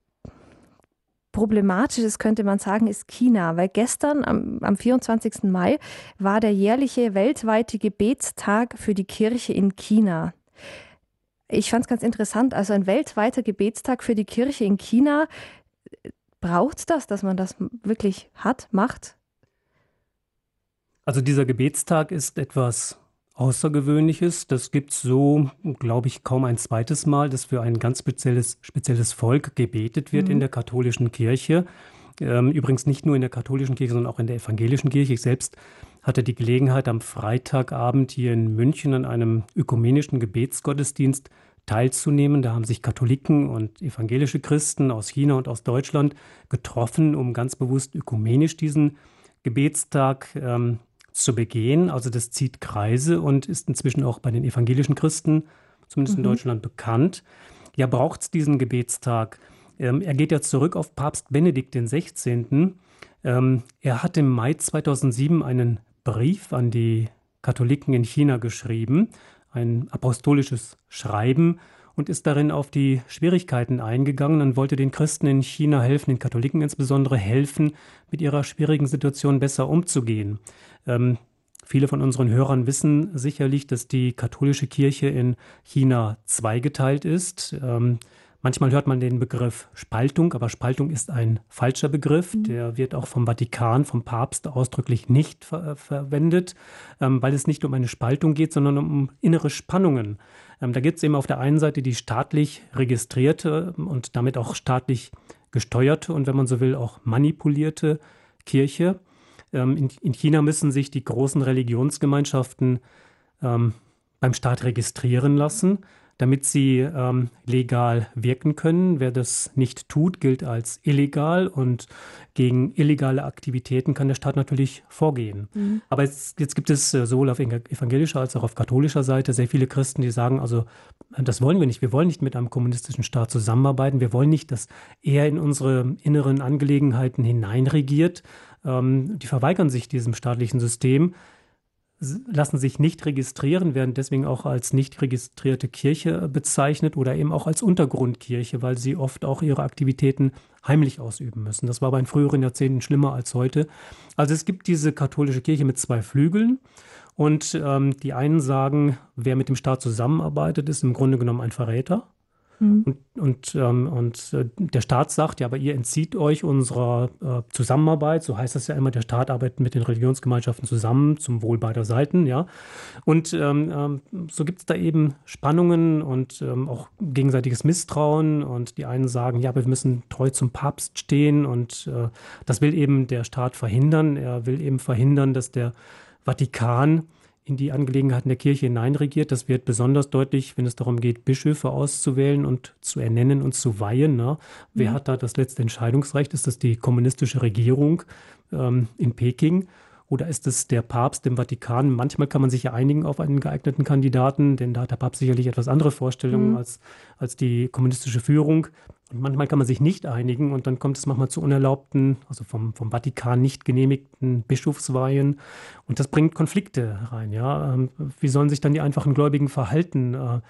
problematisch ist, könnte man sagen, ist China, weil gestern am, am 24. Mai war der jährliche weltweite Gebetstag für die Kirche in China. Ich fand es ganz interessant, also ein weltweiter Gebetstag für die Kirche in China. Braucht das, dass man das wirklich hat, macht? Also dieser Gebetstag ist etwas Außergewöhnliches. Das gibt es so, glaube ich, kaum ein zweites Mal, dass für ein ganz spezielles, spezielles Volk gebetet wird mhm. in der katholischen Kirche. Ähm, übrigens nicht nur in der katholischen Kirche, sondern auch in der evangelischen Kirche. Ich selbst hatte die Gelegenheit, am Freitagabend hier in München an einem ökumenischen Gebetsgottesdienst teilzunehmen. Da haben sich Katholiken und evangelische Christen aus China und aus Deutschland getroffen, um ganz bewusst ökumenisch diesen Gebetstag ähm, zu begehen. Also das zieht Kreise und ist inzwischen auch bei den evangelischen Christen, zumindest mhm. in Deutschland, bekannt. Ja, braucht es diesen Gebetstag? Ähm, er geht ja zurück auf Papst Benedikt XVI. Ähm, er hat im Mai 2007 einen Brief an die Katholiken in China geschrieben, ein apostolisches Schreiben, und ist darin auf die Schwierigkeiten eingegangen und wollte den Christen in China helfen, den Katholiken insbesondere helfen, mit ihrer schwierigen Situation besser umzugehen. Ähm, viele von unseren Hörern wissen sicherlich, dass die katholische Kirche in China zweigeteilt ist. Ähm, Manchmal hört man den Begriff Spaltung, aber Spaltung ist ein falscher Begriff. Mhm. Der wird auch vom Vatikan, vom Papst ausdrücklich nicht ver verwendet, ähm, weil es nicht um eine Spaltung geht, sondern um innere Spannungen. Ähm, da gibt es eben auf der einen Seite die staatlich registrierte und damit auch staatlich gesteuerte und wenn man so will auch manipulierte Kirche. Ähm, in, in, China müssen sich die großen Religionsgemeinschaften ähm, beim Staat registrieren lassen. Damit sie ähm, legal wirken können. Wer das nicht tut, gilt als illegal und gegen illegale Aktivitäten kann der Staat natürlich vorgehen. Mhm. Aber jetzt, jetzt, gibt es äh, sowohl auf evangelischer als auch auf katholischer Seite sehr viele Christen, die sagen, also das wollen wir nicht. Wir wollen nicht mit einem kommunistischen Staat zusammenarbeiten. Wir wollen nicht, dass er in unsere inneren Angelegenheiten hineinregiert. Ähm, die verweigern sich diesem staatlichen System lassen sich nicht registrieren, werden deswegen auch als nicht registrierte Kirche bezeichnet oder eben auch als Untergrundkirche, weil sie oft auch ihre Aktivitäten heimlich ausüben müssen. Das war bei den früheren Jahrzehnten schlimmer als heute. Also es gibt diese katholische Kirche mit zwei Flügeln. Und ähm, die einen sagen, wer mit dem Staat zusammenarbeitet, ist im Grunde genommen ein Verräter. Mhm. Und, und, ähm, und äh, der Staat sagt, ja, aber ihr entzieht euch unserer äh, Zusammenarbeit. So heißt das ja immer, der Staat arbeitet mit den Religionsgemeinschaften zusammen zum Wohl beider Seiten, ja. Und ähm, ähm, so gibt es da eben Spannungen und ähm, auch gegenseitiges Misstrauen. Und die einen sagen, ja, aber wir müssen treu zum Papst stehen. Und äh, das will eben der Staat verhindern. Er will eben verhindern, dass der Vatikan in die Angelegenheiten der Kirche hineinregiert. Das wird besonders deutlich, wenn es darum geht, Bischöfe auszuwählen und zu ernennen und zu weihen. Ne? Wer mhm. hat da das letzte Entscheidungsrecht? Ist das die kommunistische Regierung ähm, in Peking? Oder ist es der Papst im Vatikan? Manchmal kann man sich ja einigen auf einen geeigneten Kandidaten, denn da hat der Papst sicherlich etwas andere Vorstellungen mhm. als, als die kommunistische Führung. Und manchmal kann man sich nicht einigen und dann kommt es manchmal zu unerlaubten, also vom, vom Vatikan nicht genehmigten Bischofsweihen. Und das bringt Konflikte rein. Ja? Ähm, wie sollen sich dann die einfachen Gläubigen verhalten, äh,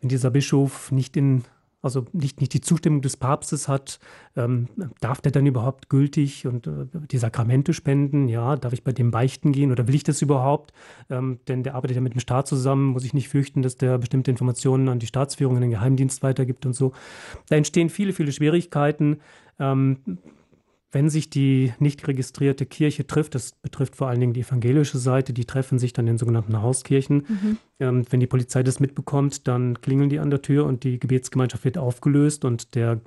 wenn dieser Bischof nicht in also nicht, nicht die Zustimmung des Papstes hat, ähm, darf der dann überhaupt gültig und äh, die Sakramente spenden? Ja, darf ich bei dem beichten gehen oder will ich das überhaupt? Ähm, denn der arbeitet ja mit dem Staat zusammen, muss ich nicht fürchten, dass der bestimmte Informationen an die Staatsführung, in den Geheimdienst weitergibt und so. Da entstehen viele, viele Schwierigkeiten. Ähm, wenn sich die nicht registrierte Kirche trifft, das betrifft vor allen Dingen die evangelische Seite, die treffen sich dann in sogenannten Hauskirchen. Mhm. Ähm, wenn die Polizei das mitbekommt, dann klingeln die an der Tür und die Gebetsgemeinschaft wird aufgelöst und der äh,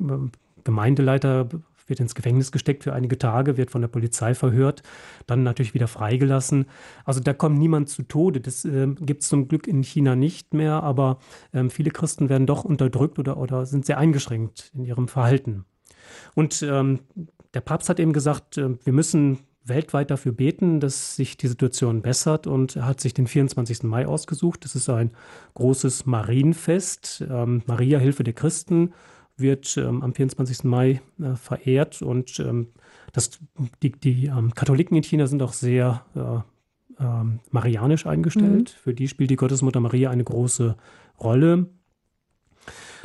Gemeindeleiter wird ins Gefängnis gesteckt für einige Tage, wird von der Polizei verhört, dann natürlich wieder freigelassen. Also da kommt niemand zu Tode. Das äh, gibt es zum Glück in China nicht mehr, aber äh, viele Christen werden doch unterdrückt oder, oder sind sehr eingeschränkt in ihrem Verhalten. Und ähm, der Papst hat eben gesagt, äh, wir müssen weltweit dafür beten, dass sich die Situation bessert und er hat sich den 24. Mai ausgesucht. Das ist ein großes Marienfest. Ähm, Maria Hilfe der Christen wird ähm, am 24. Mai äh, verehrt und ähm, das, die, die ähm, Katholiken in China sind auch sehr äh, äh, marianisch eingestellt. Mhm. Für die spielt die Gottesmutter Maria eine große Rolle.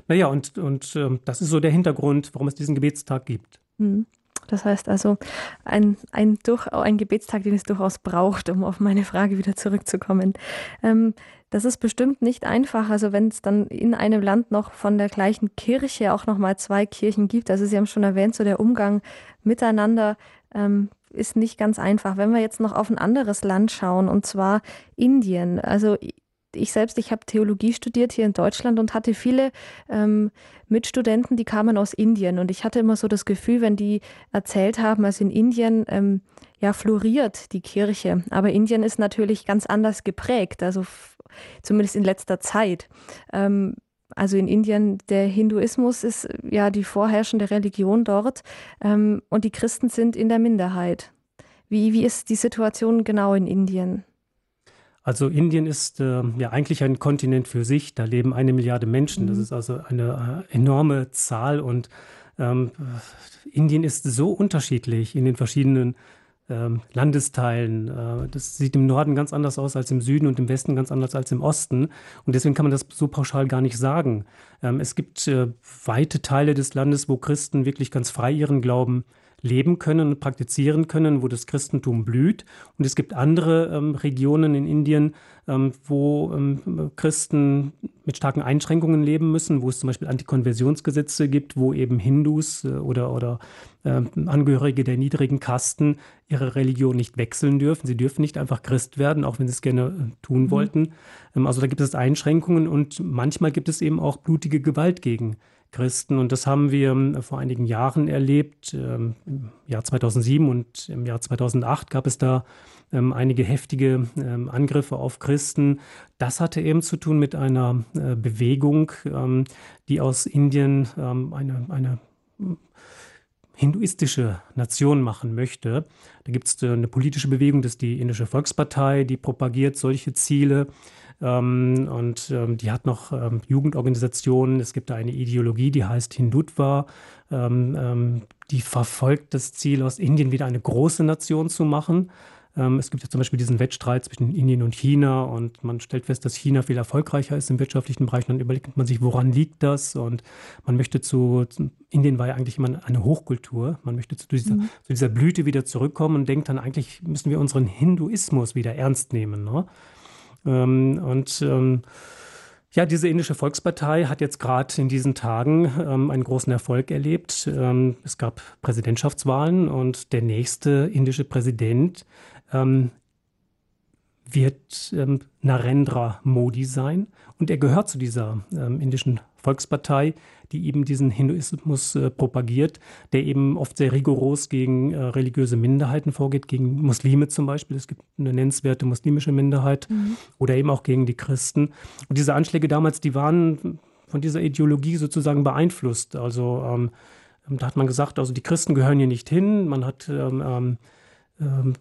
Naja, und, und ähm, das ist so der Hintergrund, warum es diesen Gebetstag gibt. Mhm. Das heißt also, ein, ein, durch, ein Gebetstag, den es durchaus braucht, um auf meine Frage wieder zurückzukommen. Ähm, das ist bestimmt nicht einfach. Also wenn es dann in einem Land noch von der gleichen Kirche auch noch mal zwei Kirchen gibt. Also Sie haben schon erwähnt, so der Umgang miteinander ähm, ist nicht ganz einfach. Wenn wir jetzt noch auf ein anderes Land schauen, und zwar Indien. Also ich selbst, ich habe Theologie studiert hier in Deutschland und hatte viele ähm, Mitstudenten, die kamen aus Indien. Und ich hatte immer so das Gefühl, wenn die erzählt haben, also in Indien ähm, ja floriert die Kirche. Aber Indien ist natürlich ganz anders geprägt, also zumindest in letzter Zeit. Ähm, also in Indien, der Hinduismus ist ja die vorherrschende Religion dort ähm, und die Christen sind in der Minderheit. Wie, wie ist die Situation genau in Indien? Also Indien ist äh, ja eigentlich ein Kontinent für sich. Da leben eine Milliarde Menschen. Das mhm. ist also eine äh, enorme Zahl. Und ähm, Indien ist so unterschiedlich in den verschiedenen ähm, Landesteilen. Äh, das sieht im Norden ganz anders aus als im Süden und im Westen ganz anders als im Osten. Und deswegen kann man das so pauschal gar nicht sagen. Ähm, es gibt äh, weite Teile des Landes, wo Christen wirklich ganz frei ihren Glauben leben können und praktizieren können, wo das Christentum blüht. Und es gibt andere ähm, Regionen in Indien, ähm, wo ähm, Christen mit starken Einschränkungen leben müssen, wo es zum Beispiel Antikonversionsgesetze gibt, wo eben Hindus äh, oder, oder äh, Angehörige der niedrigen Kasten ihre Religion nicht wechseln dürfen. Sie dürfen nicht einfach Christ werden, auch wenn sie es gerne äh, tun mhm. wollten. Ähm, also da gibt es Einschränkungen und manchmal gibt es eben auch blutige Gewalt gegen Christen. Und das haben wir ähm, vor einigen Jahren erlebt. Ähm, Im Jahr 2007 und im Jahr 2008 gab es da ähm, einige heftige Angriffe auf Christen. Das hatte eben zu tun mit einer äh, Bewegung, die aus Indien eine, eine hinduistische Nation machen möchte. Da gibt es äh, eine politische Bewegung, das ist die Indische Volkspartei, die propagiert solche Ziele. Ähm, und ähm, die hat noch ähm, Jugendorganisationen. Es gibt da eine Ideologie, die heißt Hindutva. Ähm, ähm, die verfolgt das Ziel, aus Indien wieder eine große Nation zu machen. Ähm, es gibt ja zum Beispiel diesen Wettstreit zwischen Indien und China und man stellt fest, dass China viel erfolgreicher ist im wirtschaftlichen Bereich. Und dann überlegt man sich, woran liegt das? Und man möchte zu, Indien war ja eigentlich immer eine Hochkultur. Man möchte zu dieser, mhm. zu dieser Blüte wieder zurückkommen und denkt dann, eigentlich müssen wir unseren Hinduismus wieder ernst nehmen. Ne? Ähm, und ähm, ja, diese indische Volkspartei hat jetzt gerade in diesen Tagen ähm, einen großen Erfolg erlebt. Ähm, es gab Präsidentschaftswahlen und der nächste indische Präsident ähm, wird ähm, Narendra Modi sein. Und er gehört zu dieser ähm, indischen Volkspartei, die eben diesen Hinduismus äh, propagiert, der eben oft sehr rigoros gegen äh, religiöse Minderheiten vorgeht, gegen Muslime zum Beispiel. Es gibt eine nennenswerte muslimische Minderheit mhm. oder eben auch gegen die Christen. Und diese Anschläge damals, die waren von dieser Ideologie sozusagen beeinflusst. Also ähm, da hat man gesagt, also die Christen gehören hier nicht hin. Man hat ähm, ähm, ähm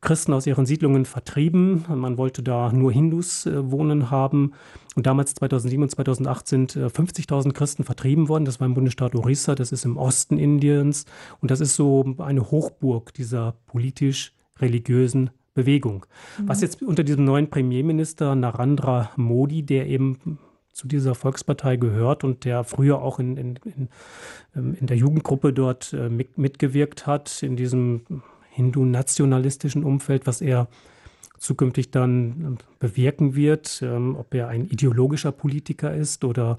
Christen aus ihren Siedlungen vertrieben. Man wollte da nur Hindus äh, wohnen haben. Und damals 2007 und 2008 sind äh, 50.000 Christen vertrieben worden. Das war im Bundesstaat Orissa, das ist im Osten Indiens. Und das ist so eine Hochburg dieser politisch-religiösen Bewegung. Mhm. Was jetzt unter diesem neuen Premierminister Narendra Modi, der eben zu dieser Volkspartei gehört und der früher auch in, in, in, ähm, in der Jugendgruppe dort äh, mitgewirkt hat, in diesem hindu-nationalistischen Umfeld, was er zukünftig dann bewirken wird, ähm, ob er ein ideologischer Politiker ist oder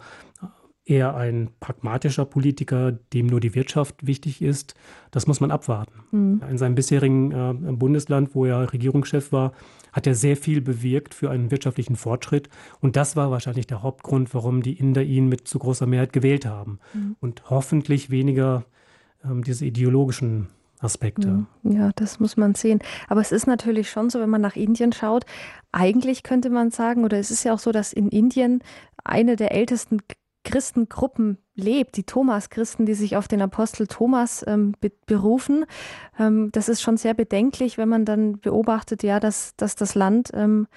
eher ein pragmatischer Politiker, dem nur die Wirtschaft wichtig ist, das muss man abwarten. Mhm. In seinem bisherigen äh, Bundesland, wo er Regierungschef war, hat er sehr viel bewirkt für einen wirtschaftlichen Fortschritt. Und das war wahrscheinlich der Hauptgrund, warum die Inder ihn mit zu großer Mehrheit gewählt haben. Mhm. Und hoffentlich weniger ähm, diese ideologischen Aspekte. Hm, ja, das muss man sehen. Aber es ist natürlich schon so, wenn man nach Indien schaut, eigentlich könnte man sagen, oder es ist ja auch so, dass in Indien eine der ältesten Christengruppen lebt, die Thomas-Christen, die sich auf den Apostel Thomas ähm, be berufen. Ähm, das ist schon sehr bedenklich, wenn man dann beobachtet, ja, dass, dass das Land ähm,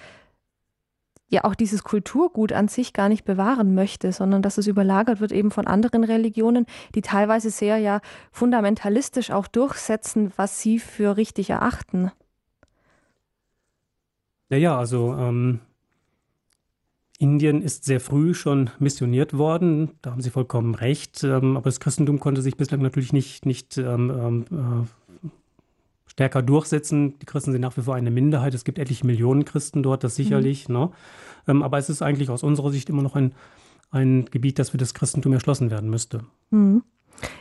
ja auch dieses Kulturgut an sich gar nicht bewahren möchte, sondern dass es überlagert wird eben von anderen Religionen, die teilweise sehr ja fundamentalistisch auch durchsetzen, was sie für richtig erachten. Ja, ja, also ähm, Indien ist sehr früh schon missioniert worden, da haben Sie vollkommen recht, ähm, aber das Christentum konnte sich bislang natürlich nicht, nicht ähm, ähm äh, stärker durchsetzen. Die Christen sind nach wie vor eine Minderheit. Es gibt etliche Millionen Christen dort, das sicherlich. Mhm. Ne? Ähm, aber es ist eigentlich aus unserer Sicht immer noch ein, ein Gebiet, das für das Christentum erschlossen werden müsste. Mhm.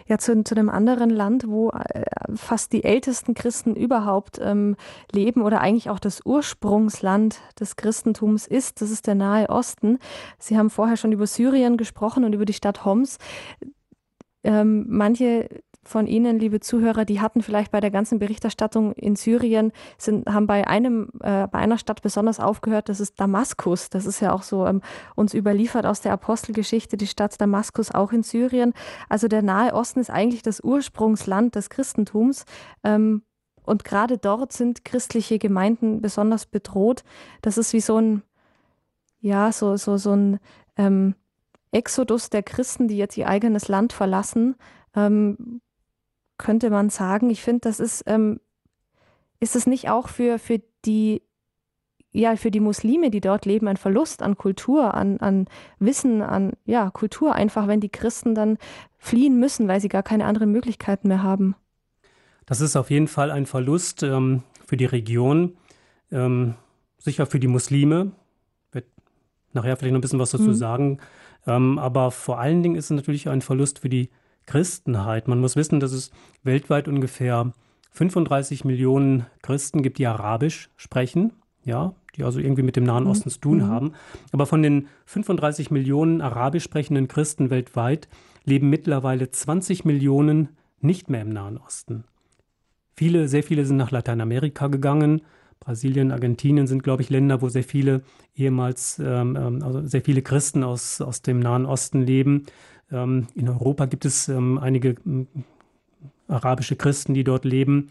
Ja, zu, zu einem anderen Land, wo äh, fast die ältesten Christen überhaupt ähm, leben oder eigentlich auch das Ursprungsland des Christentums ist, das ist der Nahe Osten. Sie haben vorher schon über Syrien gesprochen und über die Stadt Homs. Ähm, manche von Ihnen, liebe Zuhörer, die hatten vielleicht bei der ganzen Berichterstattung in Syrien, sind, haben bei einem, äh, bei einer Stadt besonders aufgehört, das ist Damaskus. Das ist ja auch so ähm, uns überliefert aus der Apostelgeschichte, die Stadt Damaskus auch in Syrien. Also der Nahe Osten ist eigentlich das Ursprungsland des Christentums. Ähm, und gerade dort sind christliche Gemeinden besonders bedroht. Das ist wie so ein, ja, so, so, so ein ähm, Exodus der Christen, die jetzt ihr eigenes Land verlassen. Ähm, könnte man sagen. Ich finde, das ist, ähm, ist es nicht auch für, für die ja, für die Muslime, die dort leben, ein Verlust an Kultur, an, an Wissen, an ja, Kultur, einfach wenn die Christen dann fliehen müssen, weil sie gar keine anderen Möglichkeiten mehr haben. Das ist auf jeden Fall ein Verlust ähm, für die Region, ähm, sicher für die Muslime. Wird nachher vielleicht noch ein bisschen was dazu mhm. sagen. Ähm, aber vor allen Dingen ist es natürlich ein Verlust für die Christenheit. Man muss wissen, dass es weltweit ungefähr 35 Millionen Christen gibt, die Arabisch sprechen, ja, die also irgendwie mit dem Nahen. Osten zu tun mhm. haben. Aber von den 35 Millionen arabisch sprechenden Christen weltweit leben mittlerweile 20 Millionen nicht mehr im Nahen Osten. Viele, sehr viele sind nach Lateinamerika gegangen, Brasilien, Argentinien sind, glaube ich, Länder, wo sehr viele ehemals, ähm, ähm, also sehr viele Christen aus, aus dem Nahen Osten leben. Ähm, in Europa gibt es ähm, einige arabische Christen, die dort leben.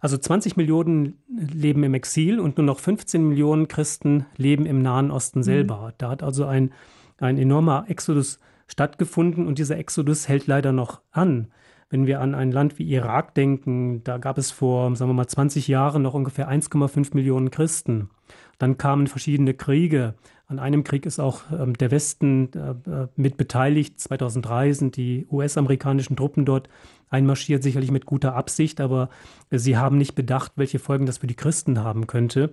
Also 20 Millionen leben im Exil und nur noch 15 Millionen Christen leben im Nahen Osten selber. Mhm. Da hat also ein, ein enormer Exodus stattgefunden und dieser Exodus hält leider noch an. Wenn wir an ein Land wie Irak denken, da gab es vor, sagen wir mal, 20 Jahren noch ungefähr 1,5 Millionen Christen. Dann kamen verschiedene Kriege. An einem Krieg ist auch ähm, der Westen äh, mit beteiligt. 2003 sind die US-amerikanischen Truppen dort einmarschiert, sicherlich mit guter Absicht, aber äh, sie haben nicht bedacht, welche Folgen das für die Christen haben könnte.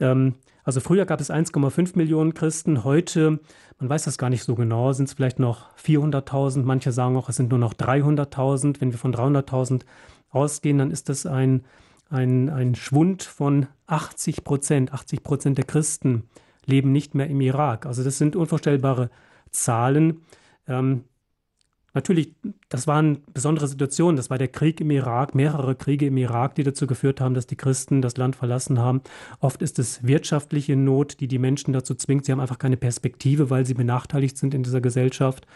Ähm, also früher gab es 1,5 Millionen Christen, heute, man weiß das gar nicht so genau, sind es vielleicht noch 400.000, manche sagen auch, es sind nur noch 300.000. Wenn wir von 300.000 ausgehen, dann ist das ein, ein, ein Schwund von 80 Prozent. 80 Prozent der Christen leben nicht mehr im Irak. Also das sind unvorstellbare Zahlen. Ähm, Natürlich, das waren besondere Situationen. Das war der Krieg im Irak, mehrere Kriege im Irak, die dazu geführt haben, dass die Christen das Land verlassen haben. Oft ist es wirtschaftliche Not, die die Menschen dazu zwingt. Sie haben einfach keine Perspektive, weil sie benachteiligt sind in dieser Gesellschaft,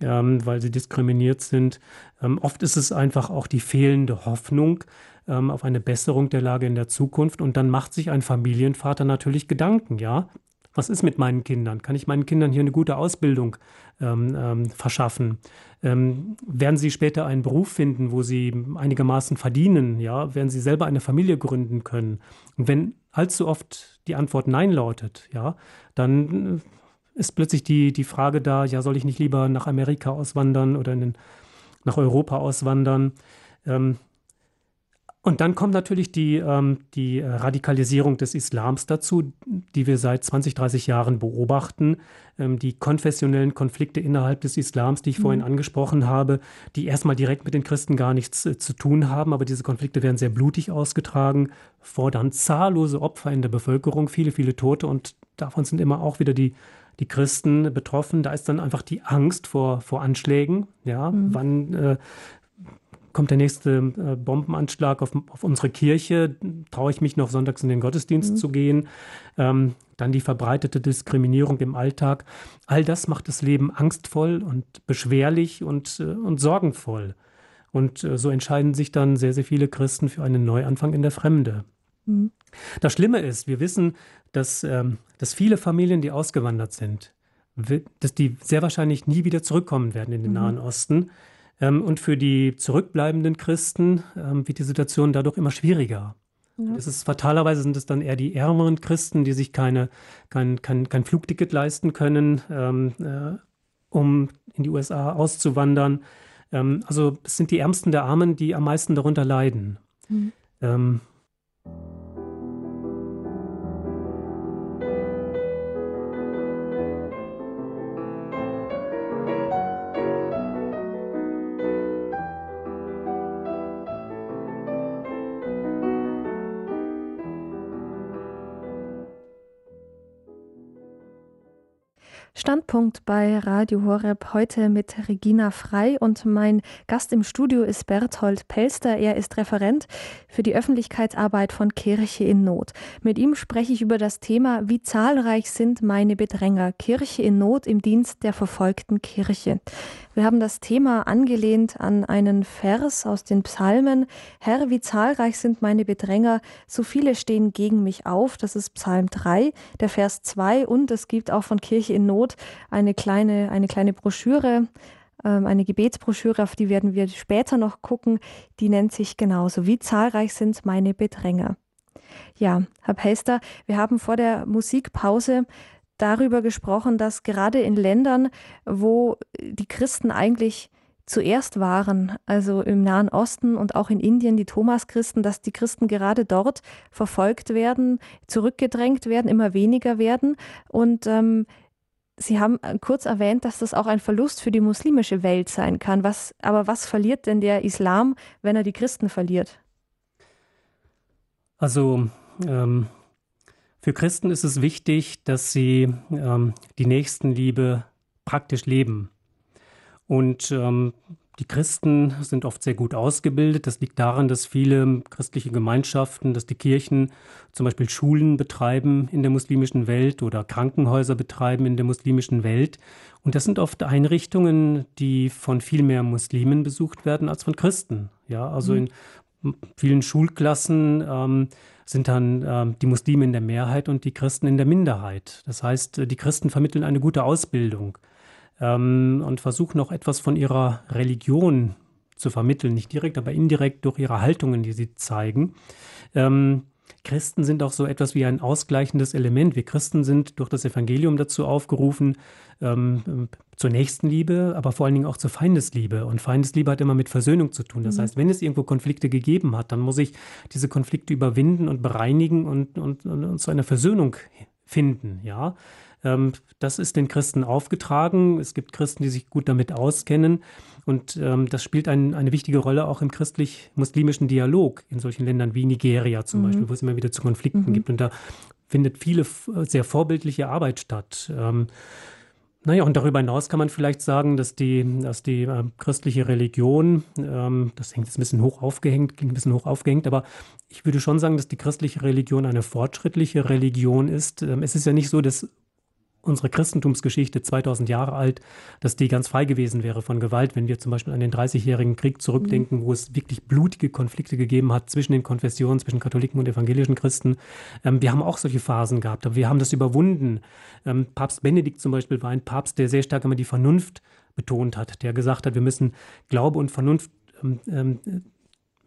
ähm, weil sie diskriminiert sind. Ähm, oft ist es einfach auch die fehlende Hoffnung ähm, auf eine Besserung der Lage in der Zukunft. Und dann macht sich ein Familienvater natürlich Gedanken, ja was ist mit meinen Kindern? Kann ich meinen Kindern hier eine gute Ausbildung ähm, ähm, verschaffen? Ähm, werden sie später einen Beruf finden, wo sie einigermaßen verdienen? Ja, werden sie selber eine Familie gründen können? Und wenn allzu oft die Antwort Nein lautet, ja, dann äh, ist plötzlich die, die Frage da, ja, soll ich nicht lieber nach Amerika auswandern oder in, nach Europa auswandern? Ähm, und dann kommt natürlich die, ähm, die Radikalisierung des Islams dazu, die wir seit 20, 30 Jahren beobachten. Ähm, die konfessionellen Konflikte innerhalb des Islams, die ich mhm. vorhin angesprochen habe, die erstmal direkt mit den Christen gar nichts äh, zu tun haben, aber diese Konflikte werden sehr blutig ausgetragen, fordern zahllose Opfer in der Bevölkerung, viele, viele Tote und davon sind immer auch wieder die die Christen betroffen. Da ist dann einfach die Angst vor, vor Anschlägen. Ja, mhm. wann äh, kommt der nächste äh, Bombenanschlag auf, auf, unsere Kirche, traue ich mich noch sonntags in den Gottesdienst mhm. zu gehen, ähm, dann die verbreitete Diskriminierung im Alltag. All das macht das Leben angstvoll und beschwerlich und, äh, und sorgenvoll. Und äh, so entscheiden sich dann sehr, sehr viele Christen für einen Neuanfang in der Fremde. Mhm. Das Schlimme ist, wir wissen, dass, ähm, dass viele Familien, die ausgewandert sind, dass die sehr wahrscheinlich nie wieder zurückkommen werden in den mhm. Nahen Osten ähm, und für die zurückbleibenden Christen ähm, wird die Situation dadurch immer schwieriger. Ja. Ist fatalerweise sind es dann eher die ärmeren Christen, die sich keine, kein, kein, kein Flugticket leisten können, ähm, äh, um in die USA auszuwandern. Ähm, also es sind die Ärmsten der Armen, die am meisten darunter leiden. Mhm. Standpunkt bei Radio Horeb heute mit Regina Frei und mein Gast im Studio ist Berthold Pelster. Er ist Referent für die Öffentlichkeitsarbeit von Kirche in Not. Mit ihm spreche ich über das Thema, wie zahlreich sind meine Bedränger? Kirche in Not im Dienst der verfolgten Kirche. Wir haben das Thema angelehnt an einen Vers aus den Psalmen. Herr, wie zahlreich sind meine Bedränger, so viele stehen gegen mich auf. Das ist Psalm 3, der Vers 2 und es gibt auch von Kirche in Not eine kleine, eine kleine Broschüre, ähm, eine Gebetsbroschüre, auf die werden wir später noch gucken. Die nennt sich genauso. Wie zahlreich sind meine Bedränger? Ja, Herr Pester, wir haben vor der Musikpause darüber gesprochen, dass gerade in Ländern, wo die Christen eigentlich zuerst waren, also im Nahen Osten und auch in Indien, die Thomas-Christen, dass die Christen gerade dort verfolgt werden, zurückgedrängt werden, immer weniger werden. Und ähm, Sie haben kurz erwähnt, dass das auch ein Verlust für die muslimische Welt sein kann. Was, aber was verliert denn der Islam, wenn er die Christen verliert? Also ähm, für Christen ist es wichtig, dass sie ähm, die Nächstenliebe praktisch leben. Und ähm, die Christen sind oft sehr gut ausgebildet. Das liegt daran, dass viele christliche Gemeinschaften, dass die Kirchen zum Beispiel Schulen betreiben in der muslimischen Welt oder Krankenhäuser betreiben in der muslimischen Welt. Und das sind oft Einrichtungen, die von viel mehr Muslimen besucht werden als von Christen. Ja, also mhm. in vielen Schulklassen ähm, sind dann ähm, die Muslime in der Mehrheit und die Christen in der Minderheit. Das heißt, die Christen vermitteln eine gute Ausbildung ähm, und versuchen auch etwas von ihrer Religion zu vermitteln, nicht direkt, aber indirekt durch ihre Haltungen, die sie zeigen. Ähm, Christen sind auch so etwas wie ein ausgleichendes Element. Wir Christen sind durch das Evangelium dazu aufgerufen, ähm, zur Nächstenliebe, aber vor allen Dingen auch zur Feindesliebe. Und Feindesliebe hat immer mit Versöhnung zu tun. Das mhm. heißt, wenn es irgendwo Konflikte gegeben hat, dann muss ich diese Konflikte überwinden und bereinigen und, und, und, und zu einer Versöhnung finden. Ja, ähm, das ist den Christen aufgetragen. Es gibt Christen, die sich gut damit auskennen. Und ähm, das spielt ein, eine wichtige Rolle auch im christlich-muslimischen Dialog in solchen Ländern wie Nigeria zum mhm. Beispiel, wo es immer wieder zu Konflikten mhm. gibt. Und da findet viele sehr vorbildliche Arbeit statt. Ähm, naja, und darüber hinaus kann man vielleicht sagen, dass die, dass die äh, christliche Religion, ähm, das hängt jetzt ein bisschen hoch aufgehängt, klingt ein bisschen hoch aufgehängt, aber ich würde schon sagen, dass die christliche Religion eine fortschrittliche Religion ist. Ähm, es ist ja nicht so, dass unsere Christentumsgeschichte 2000 Jahre alt, dass die ganz frei gewesen wäre von Gewalt, wenn wir zum Beispiel an den 30-jährigen Krieg zurückdenken, mhm. wo es wirklich blutige Konflikte gegeben hat zwischen den Konfessionen, zwischen Katholiken und evangelischen Christen. Ähm, wir haben auch solche Phasen gehabt, aber wir haben das überwunden. Ähm, Papst Benedikt zum Beispiel war ein Papst, der sehr stark immer die Vernunft betont hat, der gesagt hat, wir müssen Glaube und Vernunft ähm, ähm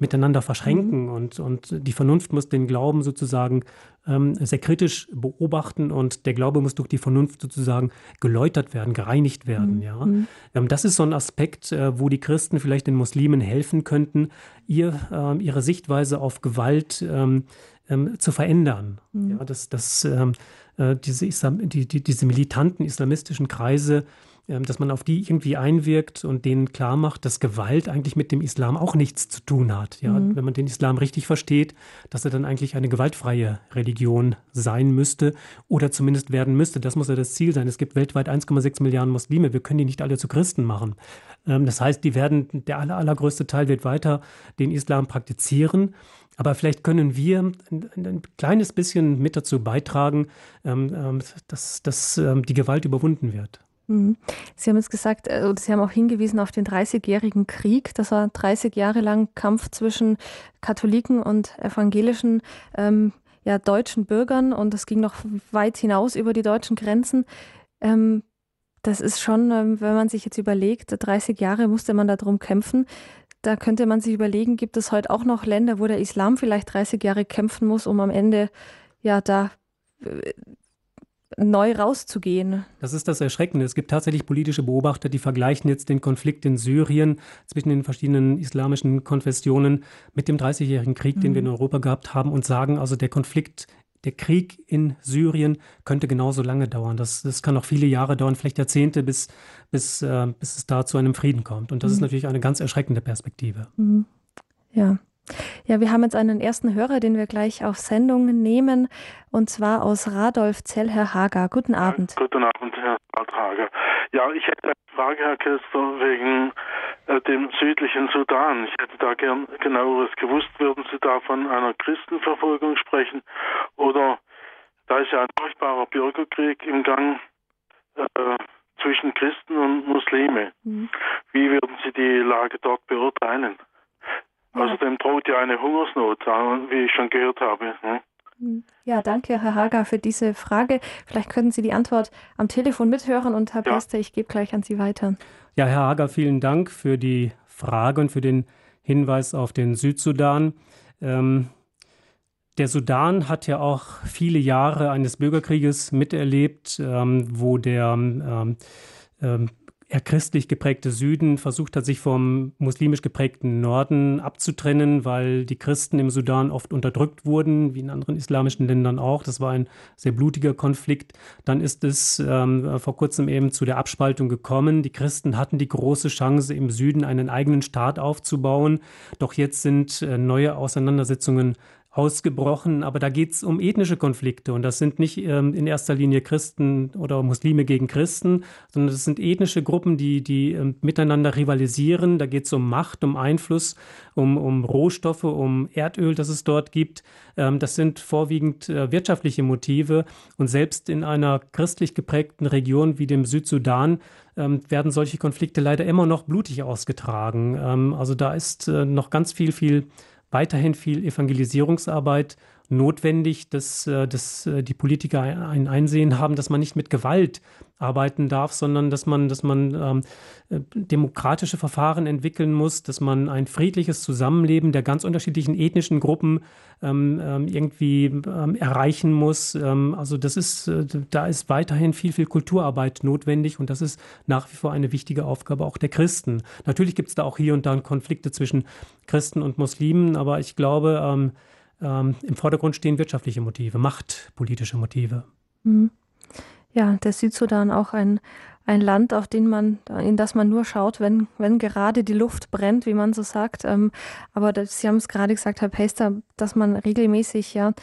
miteinander verschränken mhm. und, und die Vernunft muss den Glauben sozusagen ähm, sehr kritisch beobachten und der Glaube muss durch die Vernunft sozusagen geläutert werden, gereinigt werden. Mhm. Ja? Mhm. Ähm, das ist so ein Aspekt, äh, wo die Christen vielleicht den Muslimen helfen könnten, ihr, äh, ihre Sichtweise auf Gewalt ähm, ähm zu verändern. Mhm. Ja, dass, dass ähm, äh, diese, Islam, die, die, diese militanten islamistischen Kreise dass man auf die irgendwie einwirkt und denen klar macht, dass Gewalt eigentlich mit dem Islam auch nichts zu tun hat. Ja, mhm. wenn man den Islam richtig versteht, dass er dann eigentlich eine gewaltfreie Religion sein müsste oder zumindest werden müsste. Das muss ja das Ziel sein. Es gibt weltweit 1,6 Milliarden Muslime. Wir können die nicht alle zu Christen machen. Ähm, das heißt, die werden, der aller, allergrößte Teil wird weiter den Islam praktizieren. Aber vielleicht können wir ein, ein kleines bisschen mit dazu beitragen, ähm, dass, dass die Gewalt überwunden wird. Mhm. Sie haben jetzt gesagt, äh, oder Sie haben auch hingewiesen auf den 30-jährigen Krieg. Das war 30 Jahre lang Kampf zwischen Katholiken und evangelischen ähm, ja, deutschen Bürgern und das ging noch weit hinaus über die deutschen Grenzen. Ähm, das ist schon, ähm, wenn man sich jetzt überlegt, 30 Jahre musste man darum kämpfen. Da könnte man sich überlegen, gibt es heute auch noch Länder, wo der Islam vielleicht 30 Jahre kämpfen muss, um am Ende ja da äh, neu rauszugehen. Das ist das Erschreckende. Es gibt tatsächlich politische Beobachter, die vergleichen jetzt den Konflikt in Syrien zwischen den verschiedenen islamischen Konfessionen mit dem Dreißigjährigen Krieg, mhm. den wir in mhm. Europa gehabt haben und sagen, also der Konflikt der Krieg in Syrien könnte genauso lange dauern. Das, das kann noch viele Jahre dauern, vielleicht Jahrzehnte, bis, bis, äh, bis es da zu einem Frieden kommt. Und das mhm. ist natürlich eine ganz erschreckende Perspektive. Mhm. Ja. Ja, wir haben jetzt einen ersten Hörer, den wir gleich auf Sendung nehmen, und zwar aus Radolfzell, Herr Hager. Guten Abend. Guten Abend, Herr Hager. Ja, ich hätte eine Frage, Herr Kester, wegen äh, dem südlichen Sudan. Ich hätte da gern genaueres gewusst. Würden Sie da von einer Christenverfolgung sprechen? Oder da ist ja ein furchtbarer Bürgerkrieg im Gang äh, zwischen Christen und Muslime. Mhm. Wie würden Sie die Lage dort beurteilen? Außerdem droht ja eine Hungersnot, wie ich schon gehört habe. Ne? Hm. Ja, danke, Herr Hager, für diese Frage. Vielleicht können Sie die Antwort am Telefon mithören und Herr ja. Pester, ich gebe gleich an Sie weiter. Ja, Herr Hager, vielen Dank für die Frage und für den Hinweis auf den Südsudan. Ähm, der Sudan hat ja auch viele Jahre eines Bürgerkrieges miterlebt, ähm, wo der ähm, er christlich geprägte Süden versucht hat, sich vom muslimisch geprägten Norden abzutrennen, weil die Christen im Sudan oft unterdrückt wurden, wie in anderen islamischen Ländern auch. Das war ein sehr blutiger Konflikt. Dann ist es ähm, vor kurzem eben zu der Abspaltung gekommen. Die Christen hatten die große Chance, im Süden einen eigenen Staat aufzubauen. Doch jetzt sind äh, neue Auseinandersetzungen ausgebrochen, aber da geht es um ethnische Konflikte und das sind nicht ähm, in erster Linie Christen oder Muslime gegen Christen, sondern das sind ethnische Gruppen, die, die ähm, miteinander rivalisieren. Da geht es um Macht, um Einfluss, um, um Rohstoffe, um Erdöl, das es dort gibt. Ähm, das sind vorwiegend äh, wirtschaftliche Motive und selbst in einer christlich geprägten Region wie dem Südsudan ähm, werden solche Konflikte leider immer noch blutig ausgetragen. Ähm, also da ist äh, noch ganz viel, viel weiterhin viel Evangelisierungsarbeit notwendig, dass, äh, dass äh, die Politiker ein Einsehen haben, dass man nicht mit Gewalt arbeiten darf, sondern dass man, dass man ähm, äh, demokratische Verfahren entwickeln muss, dass man ein friedliches Zusammenleben der ganz unterschiedlichen ethnischen Gruppen ähm, ähm irgendwie ähm, erreichen muss. Ähm, also das ist, da ist weiterhin viel, viel Kulturarbeit notwendig und das ist nach wie vor eine wichtige Aufgabe auch der Christen. Natürlich gibt es da auch hier und da Konflikte zwischen Christen und Muslimen, aber ich glaube, ähm, im Vordergrund stehen wirtschaftliche Motive, machtpolitische Motive. Mhm. Ja, der Südsudan auch ein, ein Land, auf den man, in das man nur schaut, wenn, wenn gerade die Luft brennt, wie man so sagt. Ähm, aber das, Sie haben es gerade gesagt, Herr Pester, dass man regelmäßig ja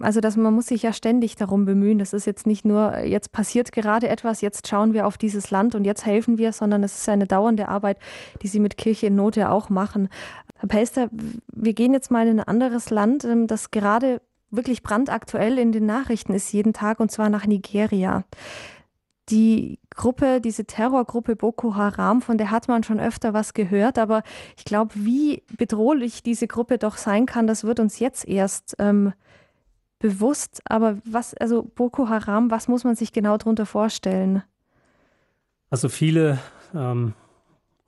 also dass man muss sich ja ständig darum bemühen. Das ist jetzt nicht nur, jetzt passiert gerade etwas, jetzt schauen wir auf dieses Land und jetzt helfen wir, sondern es ist eine dauernde Arbeit, die Sie mit Kirche in Not ja auch machen. Herr Pester, wir gehen jetzt mal in ein anderes Land, ähm, das gerade wirklich brandaktuell in den Nachrichten ist jeden Tag, und zwar nach Nigeria. Die Gruppe, diese Terrorgruppe Boko Haram, von der hat man schon öfter was gehört, aber ich glaube, wie bedrohlich diese Gruppe doch sein kann, das wird uns jetzt erst ähm, bewusst. Aber was, also Boko Haram, was muss man sich genau darunter vorstellen? Also viele ähm,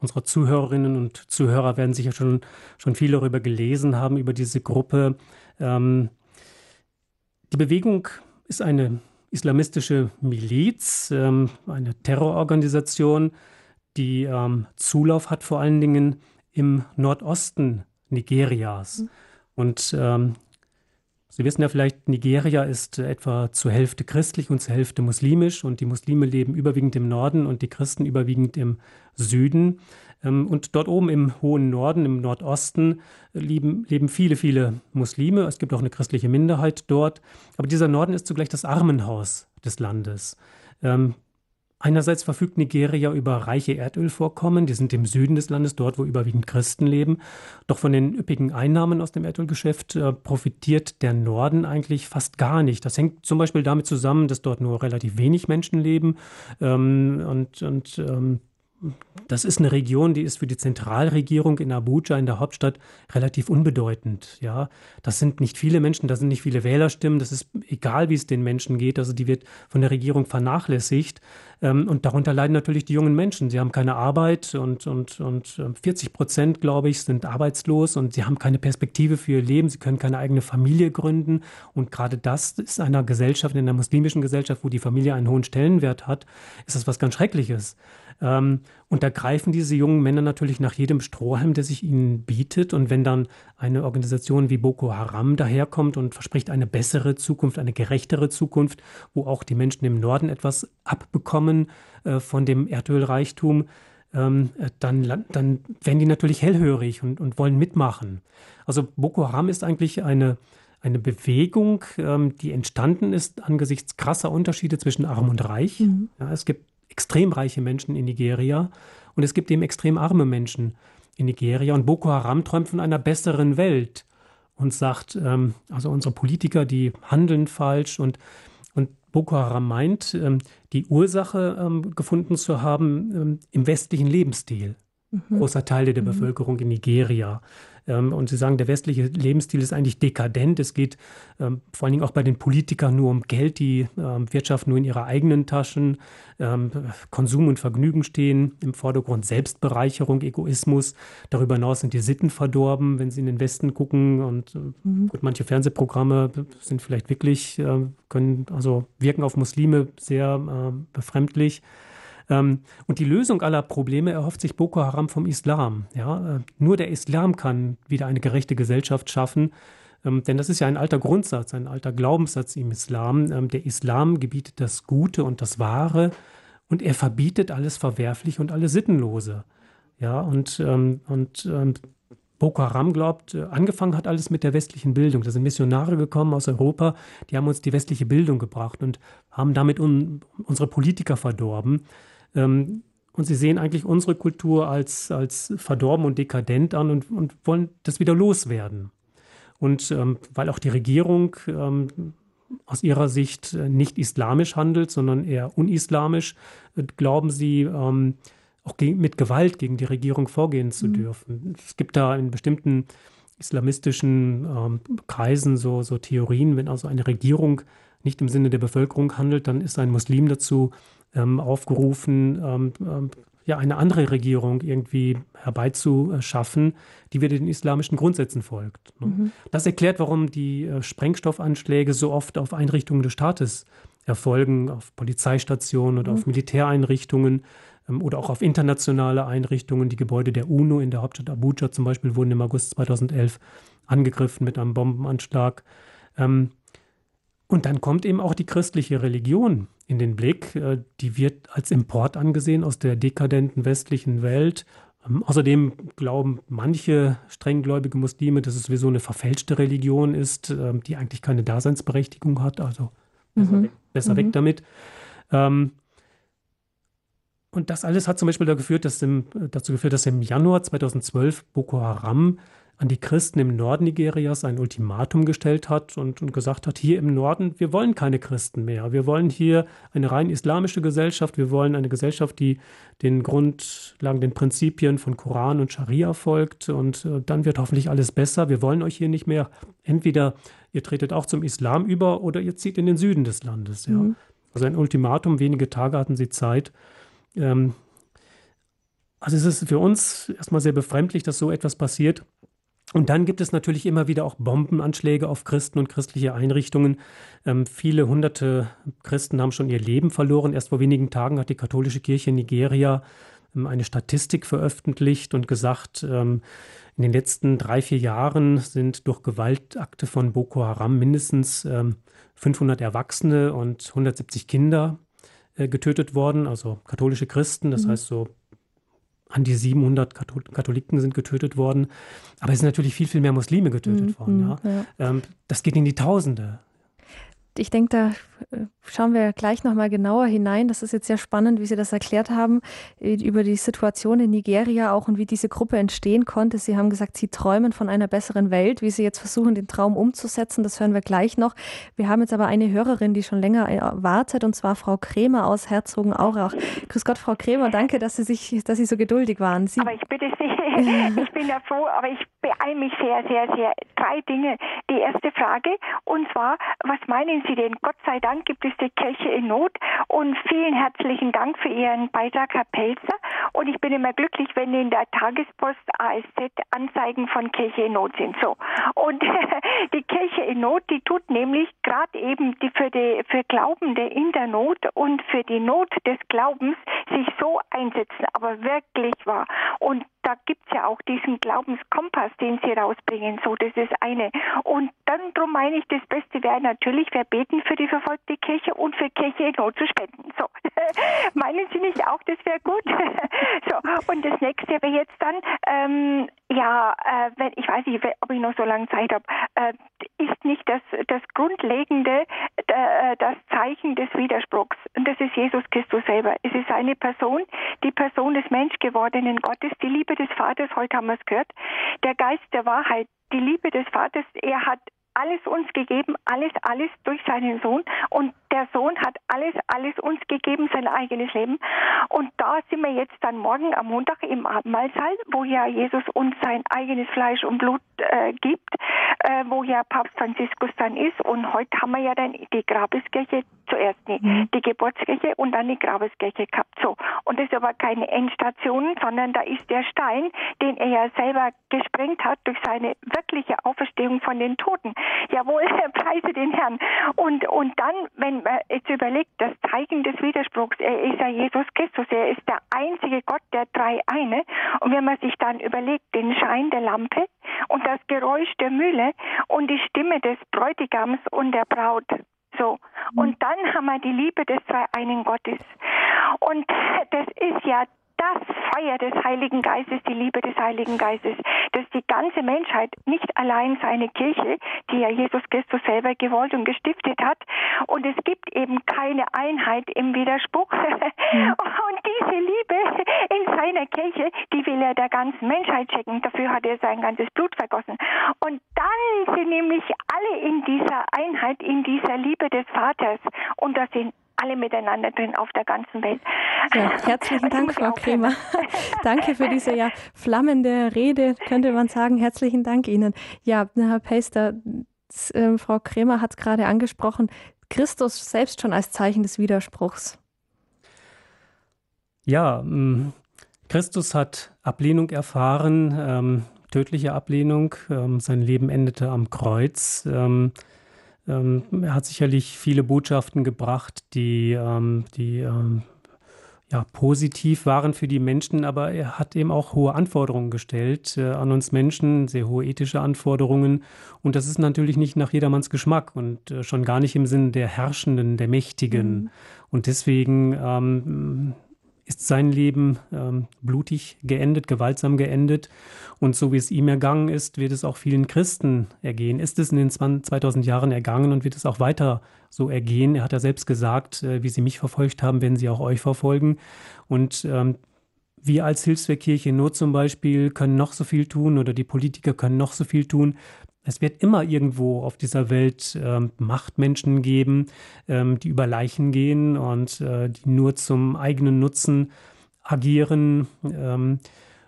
Unsere Zuhörerinnen und Zuhörer werden sicher schon, schon viel darüber gelesen haben, über diese Gruppe. Ähm, die Bewegung ist eine islamistische Miliz, ähm, eine Terrororganisation, die ähm, Zulauf hat vor allen Dingen im Nordosten Nigerias. Mhm. Und ähm, Sie wissen ja vielleicht, Nigeria ist etwa zur Hälfte christlich und zur Hälfte muslimisch und die Muslime leben überwiegend im Norden und die Christen überwiegend im Süden. Ähm, und dort oben im hohen Norden, im Nordosten, leben, leben viele, viele Muslime. Es gibt auch eine christliche Minderheit dort. Aber dieser Norden ist zugleich das Armenhaus des Landes. Einerseits verfügt Nigeria über reiche Erdölvorkommen, die sind im Süden des Landes, dort wo überwiegend Christen leben. Doch von den üppigen Einnahmen aus dem Erdölgeschäft äh, profitiert der Norden eigentlich fast gar nicht. Das hängt zum Beispiel damit zusammen, dass dort nur relativ wenig Menschen leben ähm, und, und ähm, das ist eine Region, die ist für die Zentralregierung in Abuja, in der Hauptstadt, relativ unbedeutend. Ja, das sind nicht viele Menschen, das sind nicht viele Wählerstimmen. Das ist egal, wie es den Menschen geht. Also die wird von der Regierung vernachlässigt. Ähm, und darunter leiden natürlich die jungen Menschen. Sie haben keine Arbeit und, und, und 40 ähm, Prozent, glaube ich, sind arbeitslos und sie haben keine Perspektive für ihr Leben. Sie können keine eigene Familie gründen. Und gerade das ist einer Gesellschaft, in einer muslimischen Gesellschaft, wo die Familie einen hohen Stellenwert hat, ist das was ganz Schreckliches. Ähm, und da greifen diese jungen Männer natürlich nach jedem Strohhalm, der sich ihnen bietet. Und wenn dann eine Organisation wie Boko Haram daherkommt und verspricht eine bessere Zukunft, eine gerechtere Zukunft, wo auch die Menschen im Norden etwas abbekommen äh, von dem Erdölreichtum, ähm, dann, dann werden die natürlich hellhörig und, und wollen mitmachen. Also Boko Haram ist eigentlich eine, eine Bewegung, ähm, die entstanden ist angesichts krasser Unterschiede zwischen Arm und Reich. Mhm. Ja, es gibt extrem reiche Menschen in Nigeria und es gibt eben extrem arme Menschen in Nigeria. Und Boko Haram träumt von einer besseren Welt und sagt, ähm, also unsere Politiker, die handeln falsch und, und Boko Haram meint, ähm, die Ursache ähm, gefunden zu haben ähm, im westlichen Lebensstil. Mhm. Großer Teil der mhm. Bevölkerung in Nigeria. Ähm, und Sie sagen, der westliche Lebensstil ist eigentlich dekadent. Es geht ähm, vor allen Dingen auch bei den Politikern nur um Geld. Die ähm, Wirtschaft nur in ihrer eigenen Taschen. Konsum und Vergnügen stehen im Vordergrund. Selbstbereicherung, Egoismus. Darüber hinaus sind die Sitten verdorben, wenn Sie in den Westen gucken. Und äh, mhm. gut, manche Fernsehprogramme sind vielleicht wirklich, äh, können also wirken auf Muslime sehr äh, befremdlich. Ähm, und die Lösung aller Probleme erhofft sich Boko Haram vom Islam. Ja? Äh, nur der Islam kann wieder eine gerechte Gesellschaft schaffen. Ähm, denn das ist ja ein alter Grundsatz, ein alter Glaubenssatz im Islam. Ähm, der Islam gebietet das Gute und das Wahre und er verbietet alles Verwerfliche und alles Sittenlose. Ja, und, und Boko Haram glaubt, äh, angefangen hat alles mit der westlichen Bildung. Da sind Missionare gekommen aus Europa, die haben uns die westliche Bildung gebracht und haben damit un unsere Politiker verdorben. Ähm, und sie sehen eigentlich unsere Kultur als, als verdorben und dekadent an und, und wollen das wieder loswerden. Und ähm, weil auch die Regierung ähm, aus ihrer Sicht äh, nicht islamisch handelt, sondern eher unislamisch, äh, glauben sie, ähm, auch mit Gewalt gegen die Regierung vorgehen zu mhm. dürfen. Es gibt da in bestimmten islamistischen ähm, Kreisen so, so Theorien, wenn also eine Regierung nicht im Sinne der Bevölkerung handelt, dann ist ein Muslim dazu ähm, aufgerufen, ähm, ähm ja, eine andere Regierung irgendwie herbeizuschaffen, die wieder den islamischen Grundsätzen folgt. Ne? Mhm. Das erklärt, warum die äh, Sprengstoffanschläge so oft auf Einrichtungen des Staates erfolgen, auf Polizeistationen oder mhm. auf Militäreinrichtungen ähm, oder auch auf internationale Einrichtungen. Die Gebäude der UNO in der Hauptstadt Abuja zum Beispiel wurden im August 2011 angegriffen mit einem Bombenanschlag. Ähm, und dann kommt eben auch die christliche Religion in den Blick. Äh, die wird als Import angesehen aus der dekadenten westlichen Welt. Ähm, außerdem glauben manche strenggläubige Muslime, dass es sowieso eine verfälschte Religion ist, die eigentlich keine Daseinsberechtigung hat. Also besser, mhm. weg, besser mhm. weg damit. Und das alles hat zum Beispiel dazu geführt, dass im, dazu geführt, dass im Januar 2012 Boko Haram an die Christen im Norden Nigerias ein Ultimatum gestellt hat und, und, gesagt hat, hier im Norden, wir wollen keine Christen mehr. Wir wollen hier eine rein islamische Gesellschaft. Wir wollen eine Gesellschaft, die den Grundlagen, den Prinzipien von Koran und Scharia folgt. Und äh, dann wird hoffentlich alles besser. Wir wollen euch hier nicht mehr. Entweder ihr tretet auch zum Islam über oder ihr zieht in den Süden des Landes. Ja. Mhm. Also ein Ultimatum, wenige Tage hatten sie Zeit. Ähm, also es ist für uns erstmal sehr befremdlich, dass so etwas passiert. Und dann gibt es natürlich immer wieder auch Bombenanschläge auf Christen und christliche Einrichtungen. Ähm, viele hunderte Christen haben schon ihr Leben verloren. Erst vor wenigen Tagen hat die katholische Kirche in Nigeria ähm, eine Statistik veröffentlicht und gesagt, ähm, in den letzten drei, vier Jahren sind durch Gewaltakte von Boko Haram mindestens ähm, 500 Erwachsene und 170 Kinder äh, getötet worden, also katholische Christen, das mhm. heißt so an die 700 Katholiken sind getötet worden. Aber es sind natürlich viel, viel mehr Muslime getötet mhm. worden. Ja. ja. Ähm, das geht in die Tausende ich denke, da schauen wir gleich nochmal genauer hinein. Das ist jetzt sehr spannend, wie Sie das erklärt haben, äh, über die Situation in Nigeria auch und wie diese Gruppe entstehen konnte. Sie haben gesagt, Sie träumen von einer besseren Welt, wie Sie jetzt versuchen, den Traum umzusetzen. Das hören wir gleich noch. Wir haben jetzt aber eine Hörerin, die schon länger äh, wartet, und zwar Frau Kremer aus Herzogenaurach. Grüß Gott, Frau Kremer, danke, dass Sie sich, dass Sie so geduldig waren. Sie aber ich bitte Sie, ich bin ja froh, aber ich beeile mich sehr, sehr, sehr. Drei Dinge. Die erste Frage, und zwar, was meinen Sie denn? Gott sei Dank gibt es die Kirche in Not und vielen herzlichen Dank für Ihren Beitrag, Herr Pelzer. Und ich bin immer glücklich, wenn in der Tagespost ASZ Anzeigen von Kirche in Not sind. So. Und die Kirche in Not, die tut nämlich gerade eben die für, die, für Glaubende in der Not und für die Not des Glaubens sich so einsetzen, aber wirklich wahr. Und da gibt es ja auch diesen Glaubenskompass, den sie rausbringen. So, das ist eine. Und dann drum meine ich, das Beste wäre natürlich, wir beten für die verfolgte Kirche und für Kirche in Not zu spenden. So. Meinen Sie nicht auch, das wäre gut? so. Und das nächste wäre jetzt dann, ähm, ja, äh, wenn, ich weiß nicht, ob ich noch so lange Zeit habe, äh, ist nicht das, das Grundlegende äh, das Zeichen des Widerspruchs. Und das ist Jesus Christus selber. Es ist eine Person, die Person des Menschgewordenen Gottes, die Liebe des Vaters, heute haben wir es gehört, der Geist der Wahrheit, die Liebe des Vaters, er hat alles uns gegeben, alles, alles durch seinen Sohn. Und der Sohn hat alles, alles uns gegeben, sein eigenes Leben. Und da sind wir jetzt dann morgen am Montag im Abendmahlsaal, wo ja Jesus uns sein eigenes Fleisch und Blut äh, gibt, äh, wo ja Papst Franziskus dann ist. Und heute haben wir ja dann die Grabeskirche zuerst nee, mhm. die Geburtskirche und dann die Grabeskirche gehabt. So. Und das ist aber keine Endstation, sondern da ist der Stein, den er ja selber gesprengt hat durch seine wirkliche Auferstehung von den Toten. Jawohl, preise den Herrn. Und, und dann, wenn man jetzt überlegt, das Zeichen des Widerspruchs, er ist ja Jesus Christus, er ist der einzige Gott, der drei eine. Und wenn man sich dann überlegt, den Schein der Lampe und das Geräusch der Mühle und die Stimme des Bräutigams und der Braut, so. Und dann haben wir die Liebe des zwei einen Gottes. Und das ist ja das Feuer des Heiligen Geistes, die Liebe des Heiligen Geistes, dass die ganze Menschheit, nicht allein seine Kirche, die ja Jesus Christus selber gewollt und gestiftet hat, und es gibt eben keine Einheit im Widerspruch. Mhm. Und diese Liebe in seiner Kirche, die will er der ganzen Menschheit schicken. Dafür hat er sein ganzes Blut vergossen. Und dann sind nämlich alle in dieser Einheit, in dieser Liebe des Vaters. Und da sind alle miteinander drin auf der ganzen Welt. Ja, herzlichen Dank, Frau Kremer. Danke für diese ja flammende Rede, könnte man sagen. Herzlichen Dank Ihnen. Ja, Herr Pester, äh, Frau Kremer hat es gerade angesprochen, Christus selbst schon als Zeichen des Widerspruchs. Ja, mm, Christus hat Ablehnung erfahren, ähm, tödliche Ablehnung. Ähm, sein Leben endete am Kreuz. Ähm, ähm, er hat sicherlich viele Botschaften gebracht, die, ähm, die ähm, ja, positiv waren für die Menschen, aber er hat eben auch hohe Anforderungen gestellt äh, an uns Menschen, sehr hohe ethische Anforderungen. Und das ist natürlich nicht nach jedermanns Geschmack und äh, schon gar nicht im Sinn der Herrschenden, der Mächtigen. Mhm. Und deswegen ähm, ist sein Leben ähm, blutig geendet, gewaltsam geendet. Und so wie es ihm ergangen ist, wird es auch vielen Christen ergehen. Ist es in den 2000 Jahren ergangen und wird es auch weiter so ergehen. Er hat ja selbst gesagt, äh, wie sie mich verfolgt haben, werden sie auch euch verfolgen. Und ähm, wir als Hilfswerkkirche Not zum Beispiel können noch so viel tun oder die Politiker können noch so viel tun. Es wird immer irgendwo auf dieser Welt ähm, Machtmenschen geben, ähm, die über Leichen gehen und äh, die nur zum eigenen Nutzen agieren. Ähm,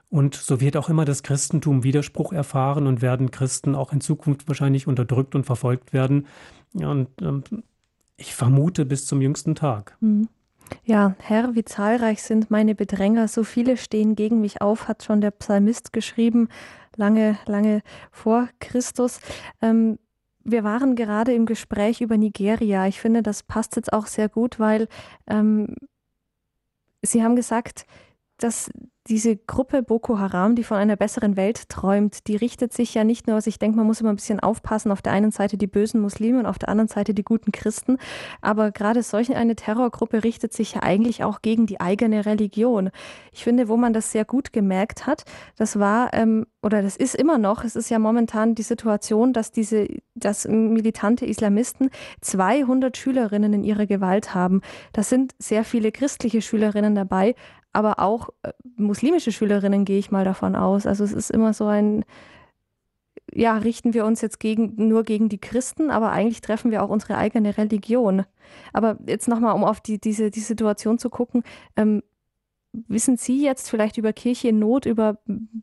und so wird auch immer das Christentum Widerspruch erfahren und werden Christen auch in Zukunft wahrscheinlich unterdrückt und verfolgt werden. Und ähm, ich vermute bis zum jüngsten Tag. Mhm. Ja, Herr, wie zahlreich sind meine Bedränger, so viele stehen gegen mich auf, hat schon der Psalmist geschrieben lange, lange vor Christus. Ähm, wir waren gerade im Gespräch über Nigeria. Ich finde, das passt jetzt auch sehr gut, weil ähm, Sie haben gesagt, dass diese Gruppe Boko Haram, die von einer besseren Welt träumt, die richtet sich ja nicht nur, also ich denke, man muss immer ein bisschen aufpassen, auf der einen Seite die bösen Muslime und auf der anderen Seite die guten Christen, aber gerade solch eine Terrorgruppe richtet sich ja eigentlich auch gegen die eigene Religion. Ich finde, wo man das sehr gut gemerkt hat, das war, ähm, oder das ist immer noch, es ist ja momentan die Situation, dass diese, dass militante Islamisten 200 Schülerinnen in ihrer Gewalt haben. Da sind sehr viele christliche Schülerinnen dabei, aber auch äh, muslimische Schülerinnen gehe ich mal davon aus. Also es ist immer so ein, ja, richten wir uns jetzt gegen, nur gegen die Christen, aber eigentlich treffen wir auch unsere eigene Religion. Aber jetzt nochmal, um auf die, diese, die Situation zu gucken, ähm, wissen Sie jetzt vielleicht über Kirche in Not, über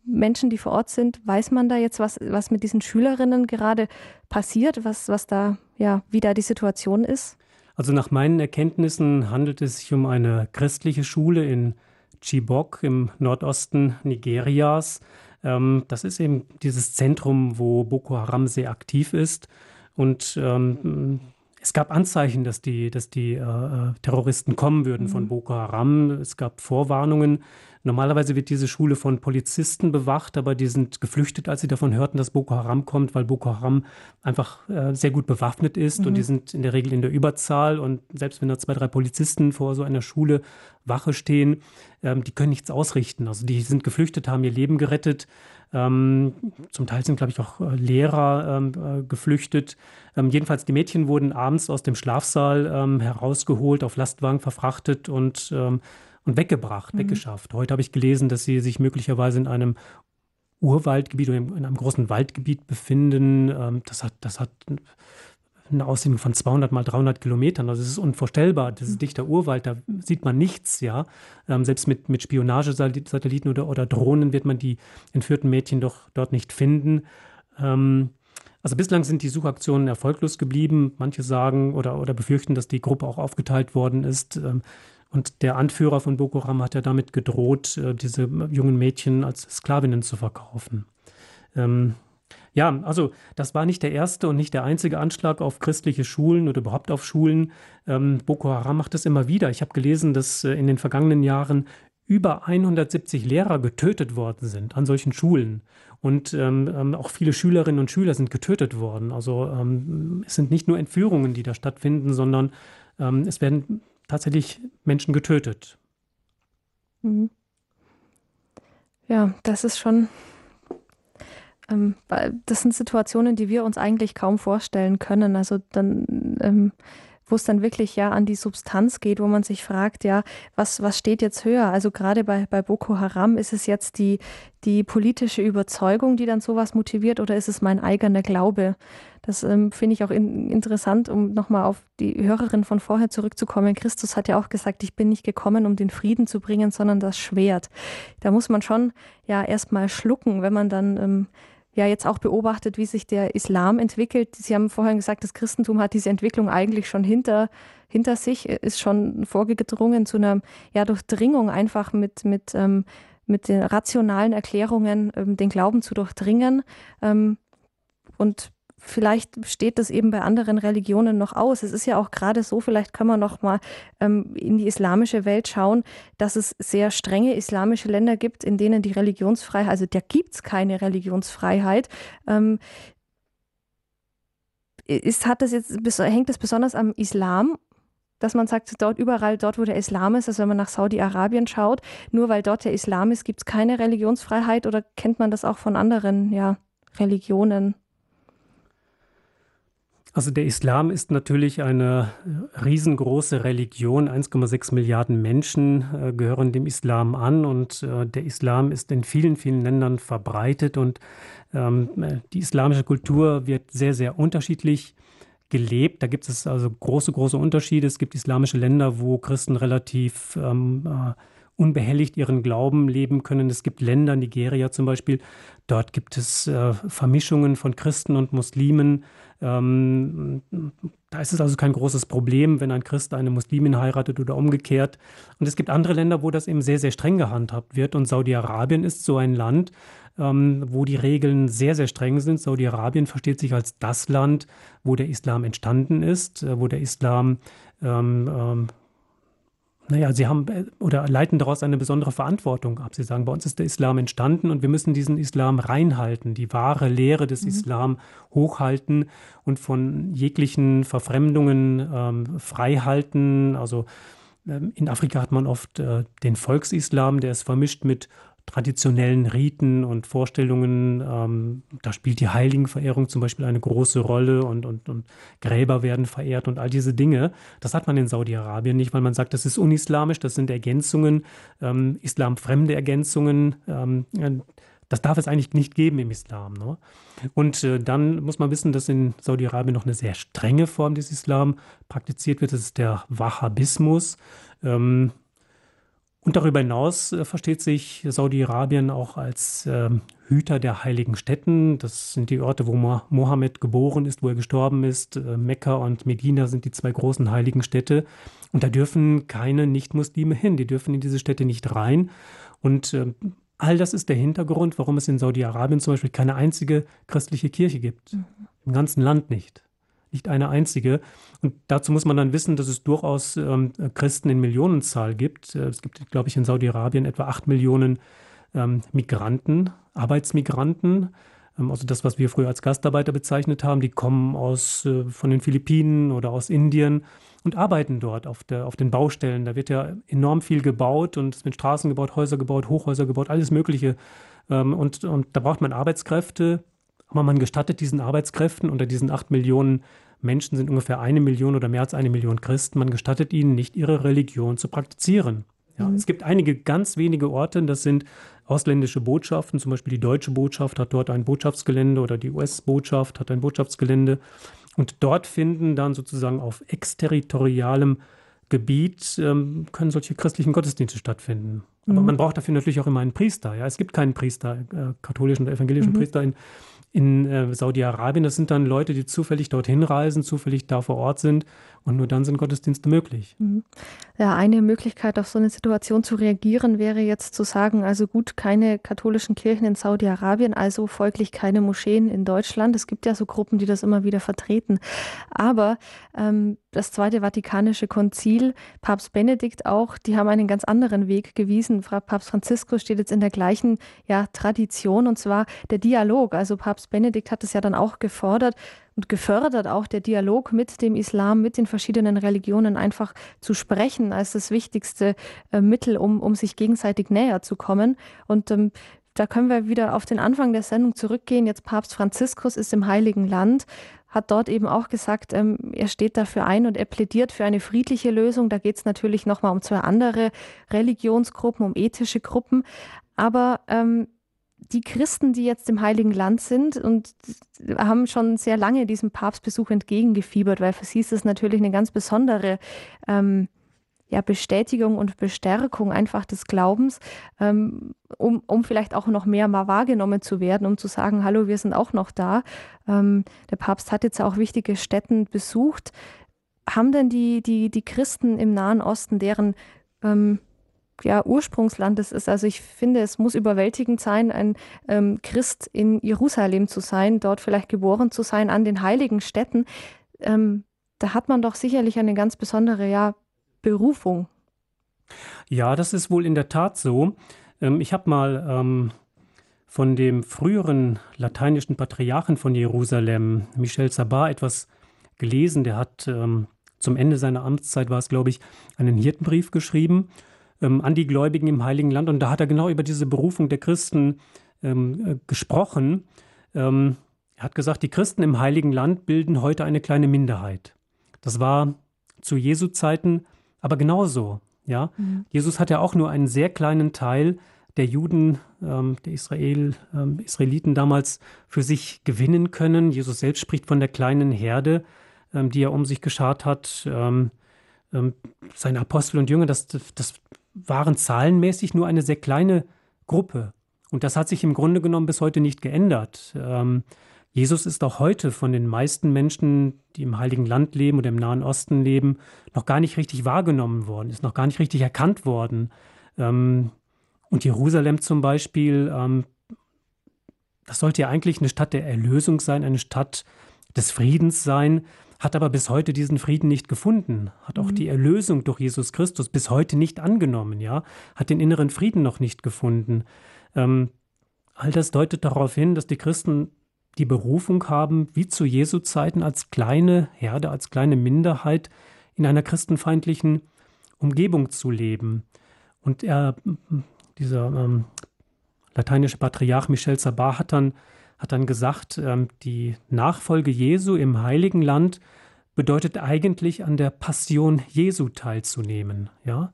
Menschen, die vor Ort sind, weiß man da jetzt, was, was mit diesen Schülerinnen gerade passiert, was, was da, ja, wie da die Situation ist? Also nach meinen Erkenntnissen handelt es sich um eine christliche Schule in Chibok im Nordosten Nigerias. Ähm, das ist eben dieses Zentrum, wo Boko Haram sehr aktiv ist. Und ähm, es gab Anzeichen, dass die, dass die äh, äh Terroristen kommen würden mhm. von Boko Haram. Es gab Vorwarnungen. Normalerweise wird diese Schule von Polizisten bewacht, aber die sind geflüchtet, als sie davon hörten, dass Boko Haram kommt, weil Boko Haram einfach äh, sehr gut bewaffnet ist mhm. und die sind in der Regel in der Überzahl und selbst wenn da zwei, drei Polizisten vor so einer Schule Wache stehen, ähm, die können nichts ausrichten. Also die sind geflüchtet, haben ihr Leben gerettet. Ähm, zum Teil sind, glaube ich, auch äh, Lehrer ähm, äh, geflüchtet. Ähm, jedenfalls, die Mädchen wurden abends aus dem Schlafsaal ähm, herausgeholt, auf Lastwagen verfrachtet und ähm, und weggebracht, mhm. weggeschafft. Heute habe ich gelesen, dass sie sich möglicherweise in einem Urwaldgebiet oder in einem großen Waldgebiet befinden. Ähm, das hat, das hat eine Ausdehnung von 200 mal 300 Kilometern. Also es ist unvorstellbar. Das ist mhm. dichter Urwald, da sieht man nichts, ja. Ähm, selbst mit, mit Spionagesatelliten oder, oder Drohnen wird man die entführten Mädchen doch dort nicht finden. Ähm, also bislang sind die Suchaktionen erfolglos geblieben. Manche sagen oder, oder befürchten, dass die Gruppe auch aufgeteilt worden ist. Und der Anführer von Boko Haram hat ja damit gedroht, äh, diese jungen Mädchen als Sklavinnen zu verkaufen. Ähm, ja, also das war nicht der erste und nicht der einzige Anschlag auf christliche Schulen oder überhaupt auf Schulen. Ähm, Boko Haram macht das immer wieder. Ich habe gelesen, dass äh, in den vergangenen Jahren über 170 Lehrer getötet worden sind an solchen Schulen. Und ähm, ähm, auch viele Schülerinnen und Schüler sind getötet worden. Also ähm, es sind nicht nur Entführungen, die da stattfinden, sondern ähm, es werden tatsächlich Menschen getötet. Mhm. Ja, das ist schon ähm, das sind Situationen, die wir uns eigentlich kaum vorstellen können. Also dann, ähm, wo es dann wirklich ja an die Substanz geht, wo man sich fragt, ja, was, was steht jetzt höher? Also gerade bei, bei Boko Haram ist es jetzt die, die politische Überzeugung, die dann sowas motiviert, oder ist es mein eigener Glaube? Das ähm, finde ich auch in, interessant, um nochmal auf die Hörerin von vorher zurückzukommen. Christus hat ja auch gesagt, ich bin nicht gekommen, um den Frieden zu bringen, sondern das Schwert. Da muss man schon ja erstmal schlucken, wenn man dann ähm, ja jetzt auch beobachtet, wie sich der Islam entwickelt. Sie haben vorhin gesagt, das Christentum hat diese Entwicklung eigentlich schon hinter, hinter sich, ist schon vorgedrungen zu einer ja, Durchdringung einfach mit, mit, ähm, mit den rationalen Erklärungen, ähm, den Glauben zu durchdringen. Ähm, und vielleicht steht das eben bei anderen Religionen noch aus. Es ist ja auch gerade so, vielleicht können wir noch mal ähm, in die islamische Welt schauen, dass es sehr strenge islamische Länder gibt, in denen die Religionsfreiheit, also da gibt es keine Religionsfreiheit. Ähm, ist, hat das jetzt, hängt das besonders am Islam dass man sagt, dort überall, dort wo der Islam ist, also wenn man nach Saudi-Arabien schaut, nur weil dort der Islam ist, gibt es keine Religionsfreiheit oder kennt man das auch von anderen ja, Religionen? Also der Islam ist natürlich eine riesengroße Religion. 1,6 Milliarden Menschen äh, gehören dem Islam an und äh, der Islam ist in vielen, vielen Ländern verbreitet und ähm, die islamische Kultur wird sehr, sehr unterschiedlich gelebt. Da gibt es also große, große Unterschiede. Es gibt islamische Länder, wo Christen relativ ähm, äh, unbehelligt ihren Glauben leben können. Es gibt Länder, Nigeria zum Beispiel, dort gibt es äh, Vermischungen von Christen und Muslimen. Ähm, da ist es also kein großes Problem, wenn ein Christ eine Muslimin heiratet oder umgekehrt. Und es gibt andere Länder, wo das eben sehr, sehr streng gehandhabt wird. Und Saudi-Arabien ist so ein Land, ähm, wo die Regeln sehr, sehr streng sind. Saudi-Arabien versteht sich als das Land, wo der Islam entstanden ist, äh, wo der Islam ähm, ähm naja, Sie haben äh, oder leiten daraus eine besondere Verantwortung ab. Sie sagen, bei uns ist der Islam entstanden und wir müssen diesen Islam reinhalten, die wahre Lehre des mhm. Islam hochhalten und von jeglichen Verfremdungen ähm, freihalten. Also ähm, in Afrika hat man oft äh, den Volksislam, der ist vermischt mit traditionellen Riten und Vorstellungen. Ähm, da spielt die Heiligenverehrung zum Beispiel eine große Rolle und, und, und Gräber werden verehrt und all diese Dinge. Das hat man in Saudi-Arabien nicht, weil man sagt, das ist unislamisch, das sind Ergänzungen, ähm, islamfremde Ergänzungen. Ähm, das darf es eigentlich nicht geben im Islam. Ne? Und äh, dann muss man wissen, dass in Saudi-Arabien noch eine sehr strenge Form des Islam praktiziert wird. Das ist der Wahhabismus. Ähm, und darüber hinaus äh, versteht sich Saudi-Arabien auch als äh, Hüter der heiligen Städten. Das sind die Orte, wo Mohammed geboren ist, wo er gestorben ist. Äh, Mekka und Medina sind die zwei großen heiligen Städte. Und da dürfen keine Nicht-Muslime hin. Die dürfen in diese Städte nicht rein. Und äh, all das ist der Hintergrund, warum es in Saudi-Arabien zum Beispiel keine einzige christliche Kirche gibt. Mhm. Im ganzen Land nicht nicht eine einzige. Und dazu muss man dann wissen, dass es durchaus ähm, Christen in Millionenzahl gibt. Äh, es gibt, glaube ich, in Saudi-Arabien etwa acht Millionen ähm, Migranten, Arbeitsmigranten. Ähm, also das, was wir früher als Gastarbeiter bezeichnet haben, die kommen aus äh, von den Philippinen oder aus Indien und arbeiten dort auf, der, auf den Baustellen. Da wird ja enorm viel gebaut und es werden Straßen gebaut, Häuser gebaut, Hochhäuser gebaut, alles Mögliche. Ähm, und, und da braucht man Arbeitskräfte, aber man gestattet diesen Arbeitskräften, unter diesen acht Millionen Menschen sind ungefähr eine Million oder mehr als eine Million Christen, man gestattet ihnen nicht, ihre Religion zu praktizieren. Ja, mhm. Es gibt einige ganz wenige Orte, das sind ausländische Botschaften, zum Beispiel die deutsche Botschaft hat dort ein Botschaftsgelände oder die US-Botschaft hat ein Botschaftsgelände. Und dort finden dann sozusagen auf exterritorialem Gebiet ähm, können solche christlichen Gottesdienste stattfinden. Aber mhm. man braucht dafür natürlich auch immer einen Priester. Ja, es gibt keinen Priester, äh, katholischen oder evangelischen mhm. Priester in in äh, Saudi-Arabien. Das sind dann Leute, die zufällig dorthin reisen, zufällig da vor Ort sind und nur dann sind Gottesdienste möglich. Mhm. Ja, eine Möglichkeit auf so eine Situation zu reagieren wäre jetzt zu sagen, also gut, keine katholischen Kirchen in Saudi-Arabien, also folglich keine Moscheen in Deutschland. Es gibt ja so Gruppen, die das immer wieder vertreten. Aber ähm, das Zweite Vatikanische Konzil, Papst Benedikt auch, die haben einen ganz anderen Weg gewiesen. Papst Franziskus steht jetzt in der gleichen ja, Tradition und zwar der Dialog. Also Papst Benedikt hat es ja dann auch gefordert, und gefördert auch der Dialog mit dem Islam, mit den verschiedenen Religionen einfach zu sprechen als das wichtigste äh, Mittel, um, um sich gegenseitig näher zu kommen. Und ähm, da können wir wieder auf den Anfang der Sendung zurückgehen. Jetzt Papst Franziskus ist im Heiligen Land, hat dort eben auch gesagt, ähm, er steht dafür ein und er plädiert für eine friedliche Lösung. Da geht es natürlich nochmal um zwei andere Religionsgruppen, um ethische Gruppen. Aber ähm, die Christen, die jetzt im Heiligen Land sind und haben schon sehr lange diesem Papstbesuch entgegengefiebert, weil für sie ist es natürlich eine ganz besondere ähm, ja, Bestätigung und Bestärkung einfach des Glaubens, ähm, um, um vielleicht auch noch mehr mal wahrgenommen zu werden, um zu sagen, hallo, wir sind auch noch da. Ähm, der Papst hat jetzt auch wichtige Städten besucht. Haben denn die, die, die Christen im Nahen Osten, deren ähm, ja, Ursprungsland es ist. Also ich finde, es muss überwältigend sein, ein ähm, Christ in Jerusalem zu sein, dort vielleicht geboren zu sein, an den heiligen Städten. Ähm, da hat man doch sicherlich eine ganz besondere ja, Berufung. Ja, das ist wohl in der Tat so. Ähm, ich habe mal ähm, von dem früheren lateinischen Patriarchen von Jerusalem, Michel Sabat, etwas gelesen. Der hat ähm, zum Ende seiner Amtszeit, war es glaube ich, einen Hirtenbrief geschrieben ähm, an die Gläubigen im Heiligen Land. Und da hat er genau über diese Berufung der Christen ähm, äh, gesprochen. Ähm, er hat gesagt, die Christen im Heiligen Land bilden heute eine kleine Minderheit. Das war zu Jesu Zeiten aber genauso. Ja? Mhm. Jesus hat ja auch nur einen sehr kleinen Teil der Juden, ähm, der Israel, ähm, Israeliten damals für sich gewinnen können. Jesus selbst spricht von der kleinen Herde, ähm, die er um sich geschart hat. Ähm, ähm, seine Apostel und Jünger, das, das waren zahlenmäßig nur eine sehr kleine Gruppe. Und das hat sich im Grunde genommen bis heute nicht geändert. Jesus ist auch heute von den meisten Menschen, die im Heiligen Land leben oder im Nahen Osten leben, noch gar nicht richtig wahrgenommen worden, ist noch gar nicht richtig erkannt worden. Ähm, und Jerusalem zum Beispiel, ähm, das sollte ja eigentlich eine Stadt der Erlösung sein, eine Stadt des Friedens sein hat aber bis heute diesen Frieden nicht gefunden, hat auch mhm. die Erlösung durch Jesus Christus bis heute nicht angenommen, ja, hat den inneren Frieden noch nicht gefunden. Ähm, all das deutet darauf hin, dass die Christen die Berufung haben, wie zu Jesu Zeiten als kleine Herde, als kleine Minderheit in einer christenfeindlichen Umgebung zu leben. Und er, dieser ähm, lateinische Patriarch Michel Sabat hat dann hat dann gesagt, ähm, die Nachfolge Jesu im Heiligen Land bedeutet eigentlich an der Passion Jesu teilzunehmen, ja,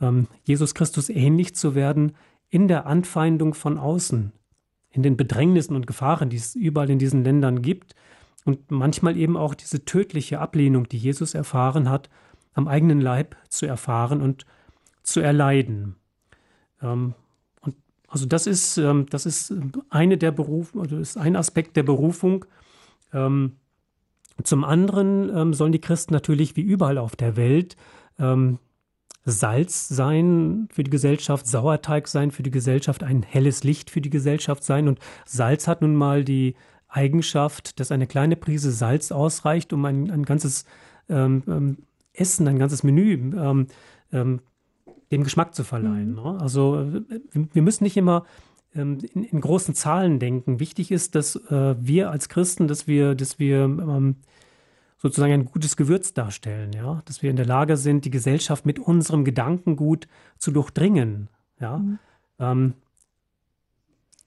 ähm, Jesus Christus ähnlich zu werden in der Anfeindung von außen, in den Bedrängnissen und Gefahren, die es überall in diesen Ländern gibt und manchmal eben auch diese tödliche Ablehnung, die Jesus erfahren hat, am eigenen Leib zu erfahren und zu erleiden. Ähm, also das ist, ähm, das ist eine der Beruf, oder ist ein Aspekt der Berufung. Ähm, zum anderen ähm, sollen die Christen natürlich wie überall auf der Welt ähm, Salz sein für die Gesellschaft, Sauerteig sein für die Gesellschaft, ein helles Licht für die Gesellschaft sein. Und Salz hat nun mal die Eigenschaft, dass eine kleine Prise Salz ausreicht, um ein, ein ganzes ähm, ähm Essen, ein ganzes Menü ähm, ähm, dem Geschmack zu verleihen. Mhm. Ne? Also wir müssen nicht immer ähm, in, in, großen Zahlen denken. Wichtig ist, dass äh, wir als Christen, dass wir, dass wir ähm, sozusagen ein gutes Gewürz darstellen, ja, dass wir in der Lage sind, die Gesellschaft mit unserem Gedankengut zu durchdringen. Ja. Mhm. Ähm,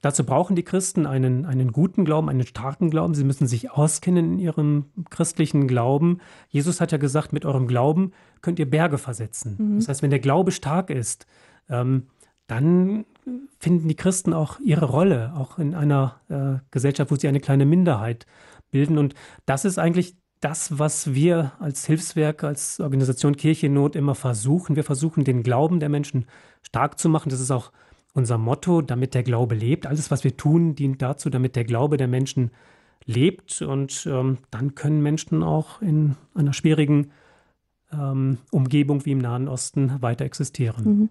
Dazu brauchen die Christen einen, einen guten Glauben, einen starken Glauben. Sie müssen sich auskennen in ihrem christlichen Glauben. Jesus hat ja gesagt, mit eurem Glauben könnt ihr Berge versetzen. Mhm. Das heißt, wenn der Glaube stark ist, ähm, dann finden die Christen auch ihre Rolle, auch in einer äh, Gesellschaft, wo sie eine kleine Minderheit bilden. Und das ist eigentlich das, was wir als Hilfswerk, als Organisation Kirche in Not immer versuchen. Wir versuchen, den Glauben der Menschen stark zu machen. Das ist auch unser Motto, damit der Glaube lebt. Alles, was wir tun, dient dazu, damit der Glaube der Menschen lebt. Und ähm, dann können Menschen auch in einer schwierigen ähm, Umgebung wie im Nahen Osten weiter existieren. Mhm.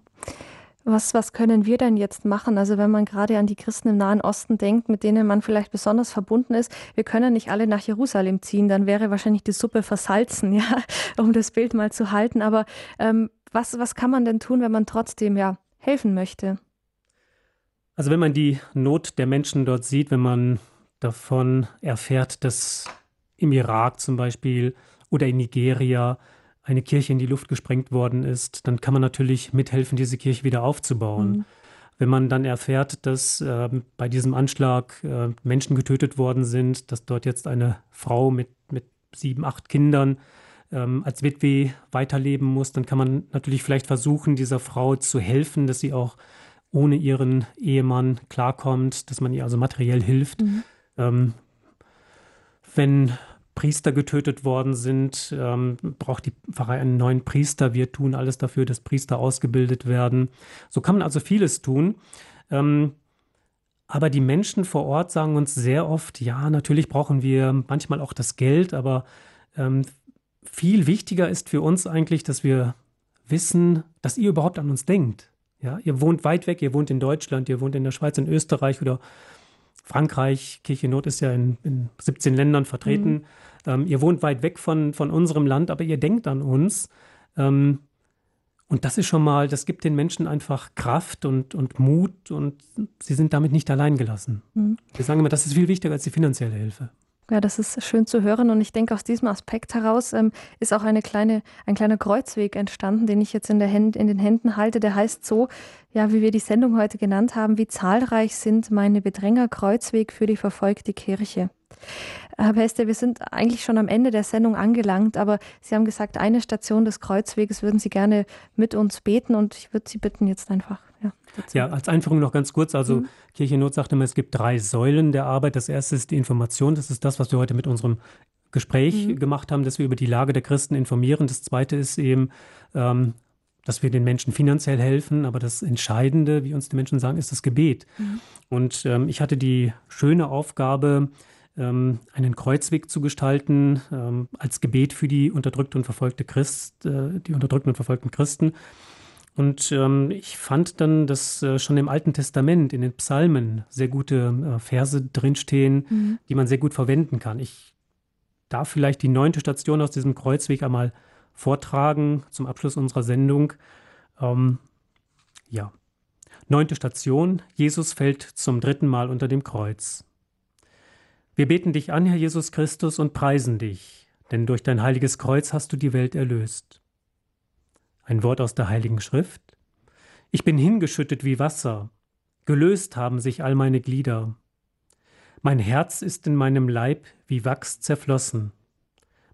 Was, was können wir denn jetzt machen? Also wenn man gerade an die Christen im Nahen Osten denkt, mit denen man vielleicht besonders verbunden ist, wir können nicht alle nach Jerusalem ziehen, dann wäre wahrscheinlich die Suppe versalzen, ja, um das Bild mal zu halten. Aber ähm, was, was kann man denn tun, wenn man trotzdem ja helfen möchte? Also wenn man die Not der Menschen dort sieht, wenn man davon erfährt, dass im Irak zum Beispiel oder in Nigeria eine Kirche in die Luft gesprengt worden ist, dann kann man natürlich mithelfen, diese Kirche wieder aufzubauen. Mhm. wenn man dann erfährt, dass äh, bei diesem Anschlag äh, Menschen getötet worden sind, dass dort jetzt eine Frau mit, mit sieben, acht Kindern ähm, als Witwe weiterleben muss, dann kann man natürlich vielleicht versuchen, dieser Frau zu helfen, dass sie auch ohne ihren Ehemann klarkommt, dass man ihr also materiell hilft. Mhm. Ähm, wenn Priester getötet worden sind, ähm, braucht die Pfarrei einen neuen Priester. Wir tun alles dafür, dass Priester ausgebildet werden. So kann man also vieles tun. Ähm, aber die Menschen vor Ort sagen uns sehr oft, ja, natürlich brauchen wir manchmal auch das Geld, aber ähm, viel wichtiger ist für uns eigentlich, dass wir wissen, dass ihr überhaupt an uns denkt. Ja, ihr wohnt weit weg, ihr wohnt in Deutschland, ihr wohnt in der Schweiz, in Österreich oder Frankreich. Kirche Not ist ja in, in 17 Ländern vertreten. Mhm. Ähm, ihr wohnt weit weg von, von unserem Land, aber ihr denkt an uns. Ähm, und das ist schon mal, das gibt den Menschen einfach Kraft und, und Mut und sie sind damit nicht allein gelassen. Mhm. Wir sagen immer, das ist viel wichtiger als die finanzielle Hilfe. Ja, das ist schön zu hören und ich denke, aus diesem Aspekt heraus ähm, ist auch eine kleine, ein kleiner Kreuzweg entstanden, den ich jetzt in, der Händ, in den Händen halte. Der heißt so, ja, wie wir die Sendung heute genannt haben, wie zahlreich sind meine Bedränger Kreuzweg für die verfolgte Kirche. Herr Pester, wir sind eigentlich schon am Ende der Sendung angelangt, aber Sie haben gesagt, eine Station des Kreuzweges würden Sie gerne mit uns beten und ich würde Sie bitten jetzt einfach. Ja, ja als Einführung noch ganz kurz. Also mhm. Kirche Not sagt immer, es gibt drei Säulen der Arbeit. Das erste ist die Information. Das ist das, was wir heute mit unserem Gespräch mhm. gemacht haben, dass wir über die Lage der Christen informieren. Das zweite ist eben, ähm, dass wir den Menschen finanziell helfen. Aber das Entscheidende, wie uns die Menschen sagen, ist das Gebet. Mhm. Und ähm, ich hatte die schöne Aufgabe, ähm, einen Kreuzweg zu gestalten ähm, als Gebet für die unterdrückte und verfolgte Christ, äh, die unterdrückten und verfolgten Christen. Und ähm, ich fand dann, dass äh, schon im Alten Testament, in den Psalmen, sehr gute äh, Verse drinstehen, mhm. die man sehr gut verwenden kann. Ich darf vielleicht die neunte Station aus diesem Kreuzweg einmal vortragen zum Abschluss unserer Sendung. Ähm, ja. Neunte Station. Jesus fällt zum dritten Mal unter dem Kreuz. Wir beten dich an, Herr Jesus Christus, und preisen dich, denn durch dein heiliges Kreuz hast du die Welt erlöst. Ein Wort aus der Heiligen Schrift. Ich bin hingeschüttet wie Wasser, gelöst haben sich all meine Glieder. Mein Herz ist in meinem Leib wie Wachs zerflossen.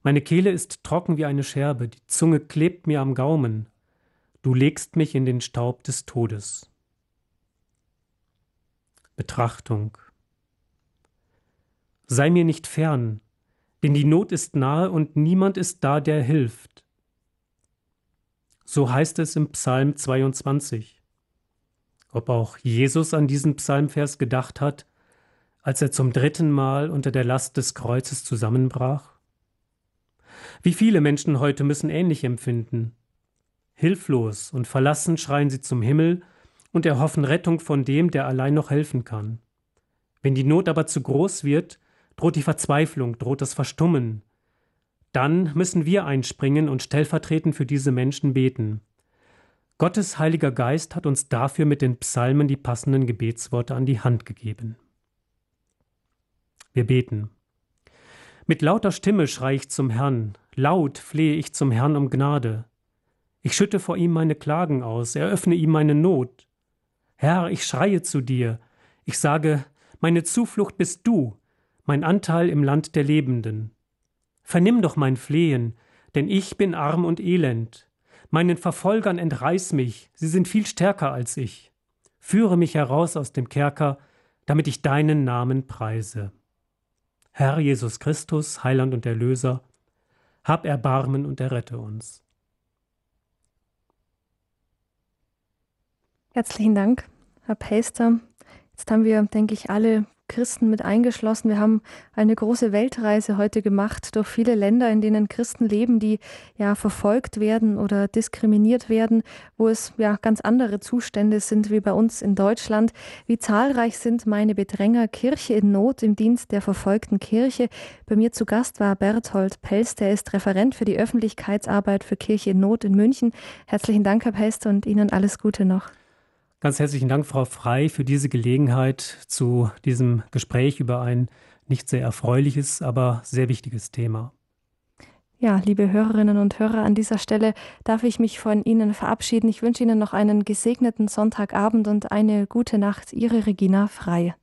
Meine Kehle ist trocken wie eine Scherbe, die Zunge klebt mir am Gaumen. Du legst mich in den Staub des Todes. Betrachtung Sei mir nicht fern, denn die Not ist nahe und niemand ist da, der hilft. So heißt es im Psalm 22. Ob auch Jesus an diesen Psalmvers gedacht hat, als er zum dritten Mal unter der Last des Kreuzes zusammenbrach? Wie viele Menschen heute müssen ähnlich empfinden. Hilflos und verlassen schreien sie zum Himmel und erhoffen Rettung von dem, der allein noch helfen kann. Wenn die Not aber zu groß wird, droht die Verzweiflung, droht das Verstummen. Dann müssen wir einspringen und stellvertretend für diese Menschen beten. Gottes Heiliger Geist hat uns dafür mit den Psalmen die passenden Gebetsworte an die Hand gegeben. Wir beten. Mit lauter Stimme schrei ich zum Herrn, laut flehe ich zum Herrn um Gnade. Ich schütte vor ihm meine Klagen aus, eröffne ihm meine Not. Herr, ich schreie zu dir, ich sage, meine Zuflucht bist du, mein Anteil im Land der Lebenden. Vernimm doch mein Flehen, denn ich bin arm und elend. Meinen Verfolgern entreiß mich, sie sind viel stärker als ich. Führe mich heraus aus dem Kerker, damit ich deinen Namen preise. Herr Jesus Christus, Heiland und Erlöser, hab Erbarmen und errette uns. Herzlichen Dank, Herr Päster. Jetzt haben wir, denke ich, alle Christen mit eingeschlossen. Wir haben eine große Weltreise heute gemacht durch viele Länder, in denen Christen leben, die ja verfolgt werden oder diskriminiert werden, wo es ja ganz andere Zustände sind wie bei uns in Deutschland. Wie zahlreich sind meine Bedränger Kirche in Not im Dienst der verfolgten Kirche. Bei mir zu Gast war Berthold Pelst, der ist Referent für die Öffentlichkeitsarbeit für Kirche in Not in München. Herzlichen Dank, Herr Pelst, und Ihnen alles Gute noch. Ganz herzlichen Dank, Frau Frei, für diese Gelegenheit zu diesem Gespräch über ein nicht sehr erfreuliches, aber sehr wichtiges Thema. Ja, liebe Hörerinnen und Hörer, an dieser Stelle darf ich mich von Ihnen verabschieden. Ich wünsche Ihnen noch einen gesegneten Sonntagabend und eine gute Nacht. Ihre Regina Frei.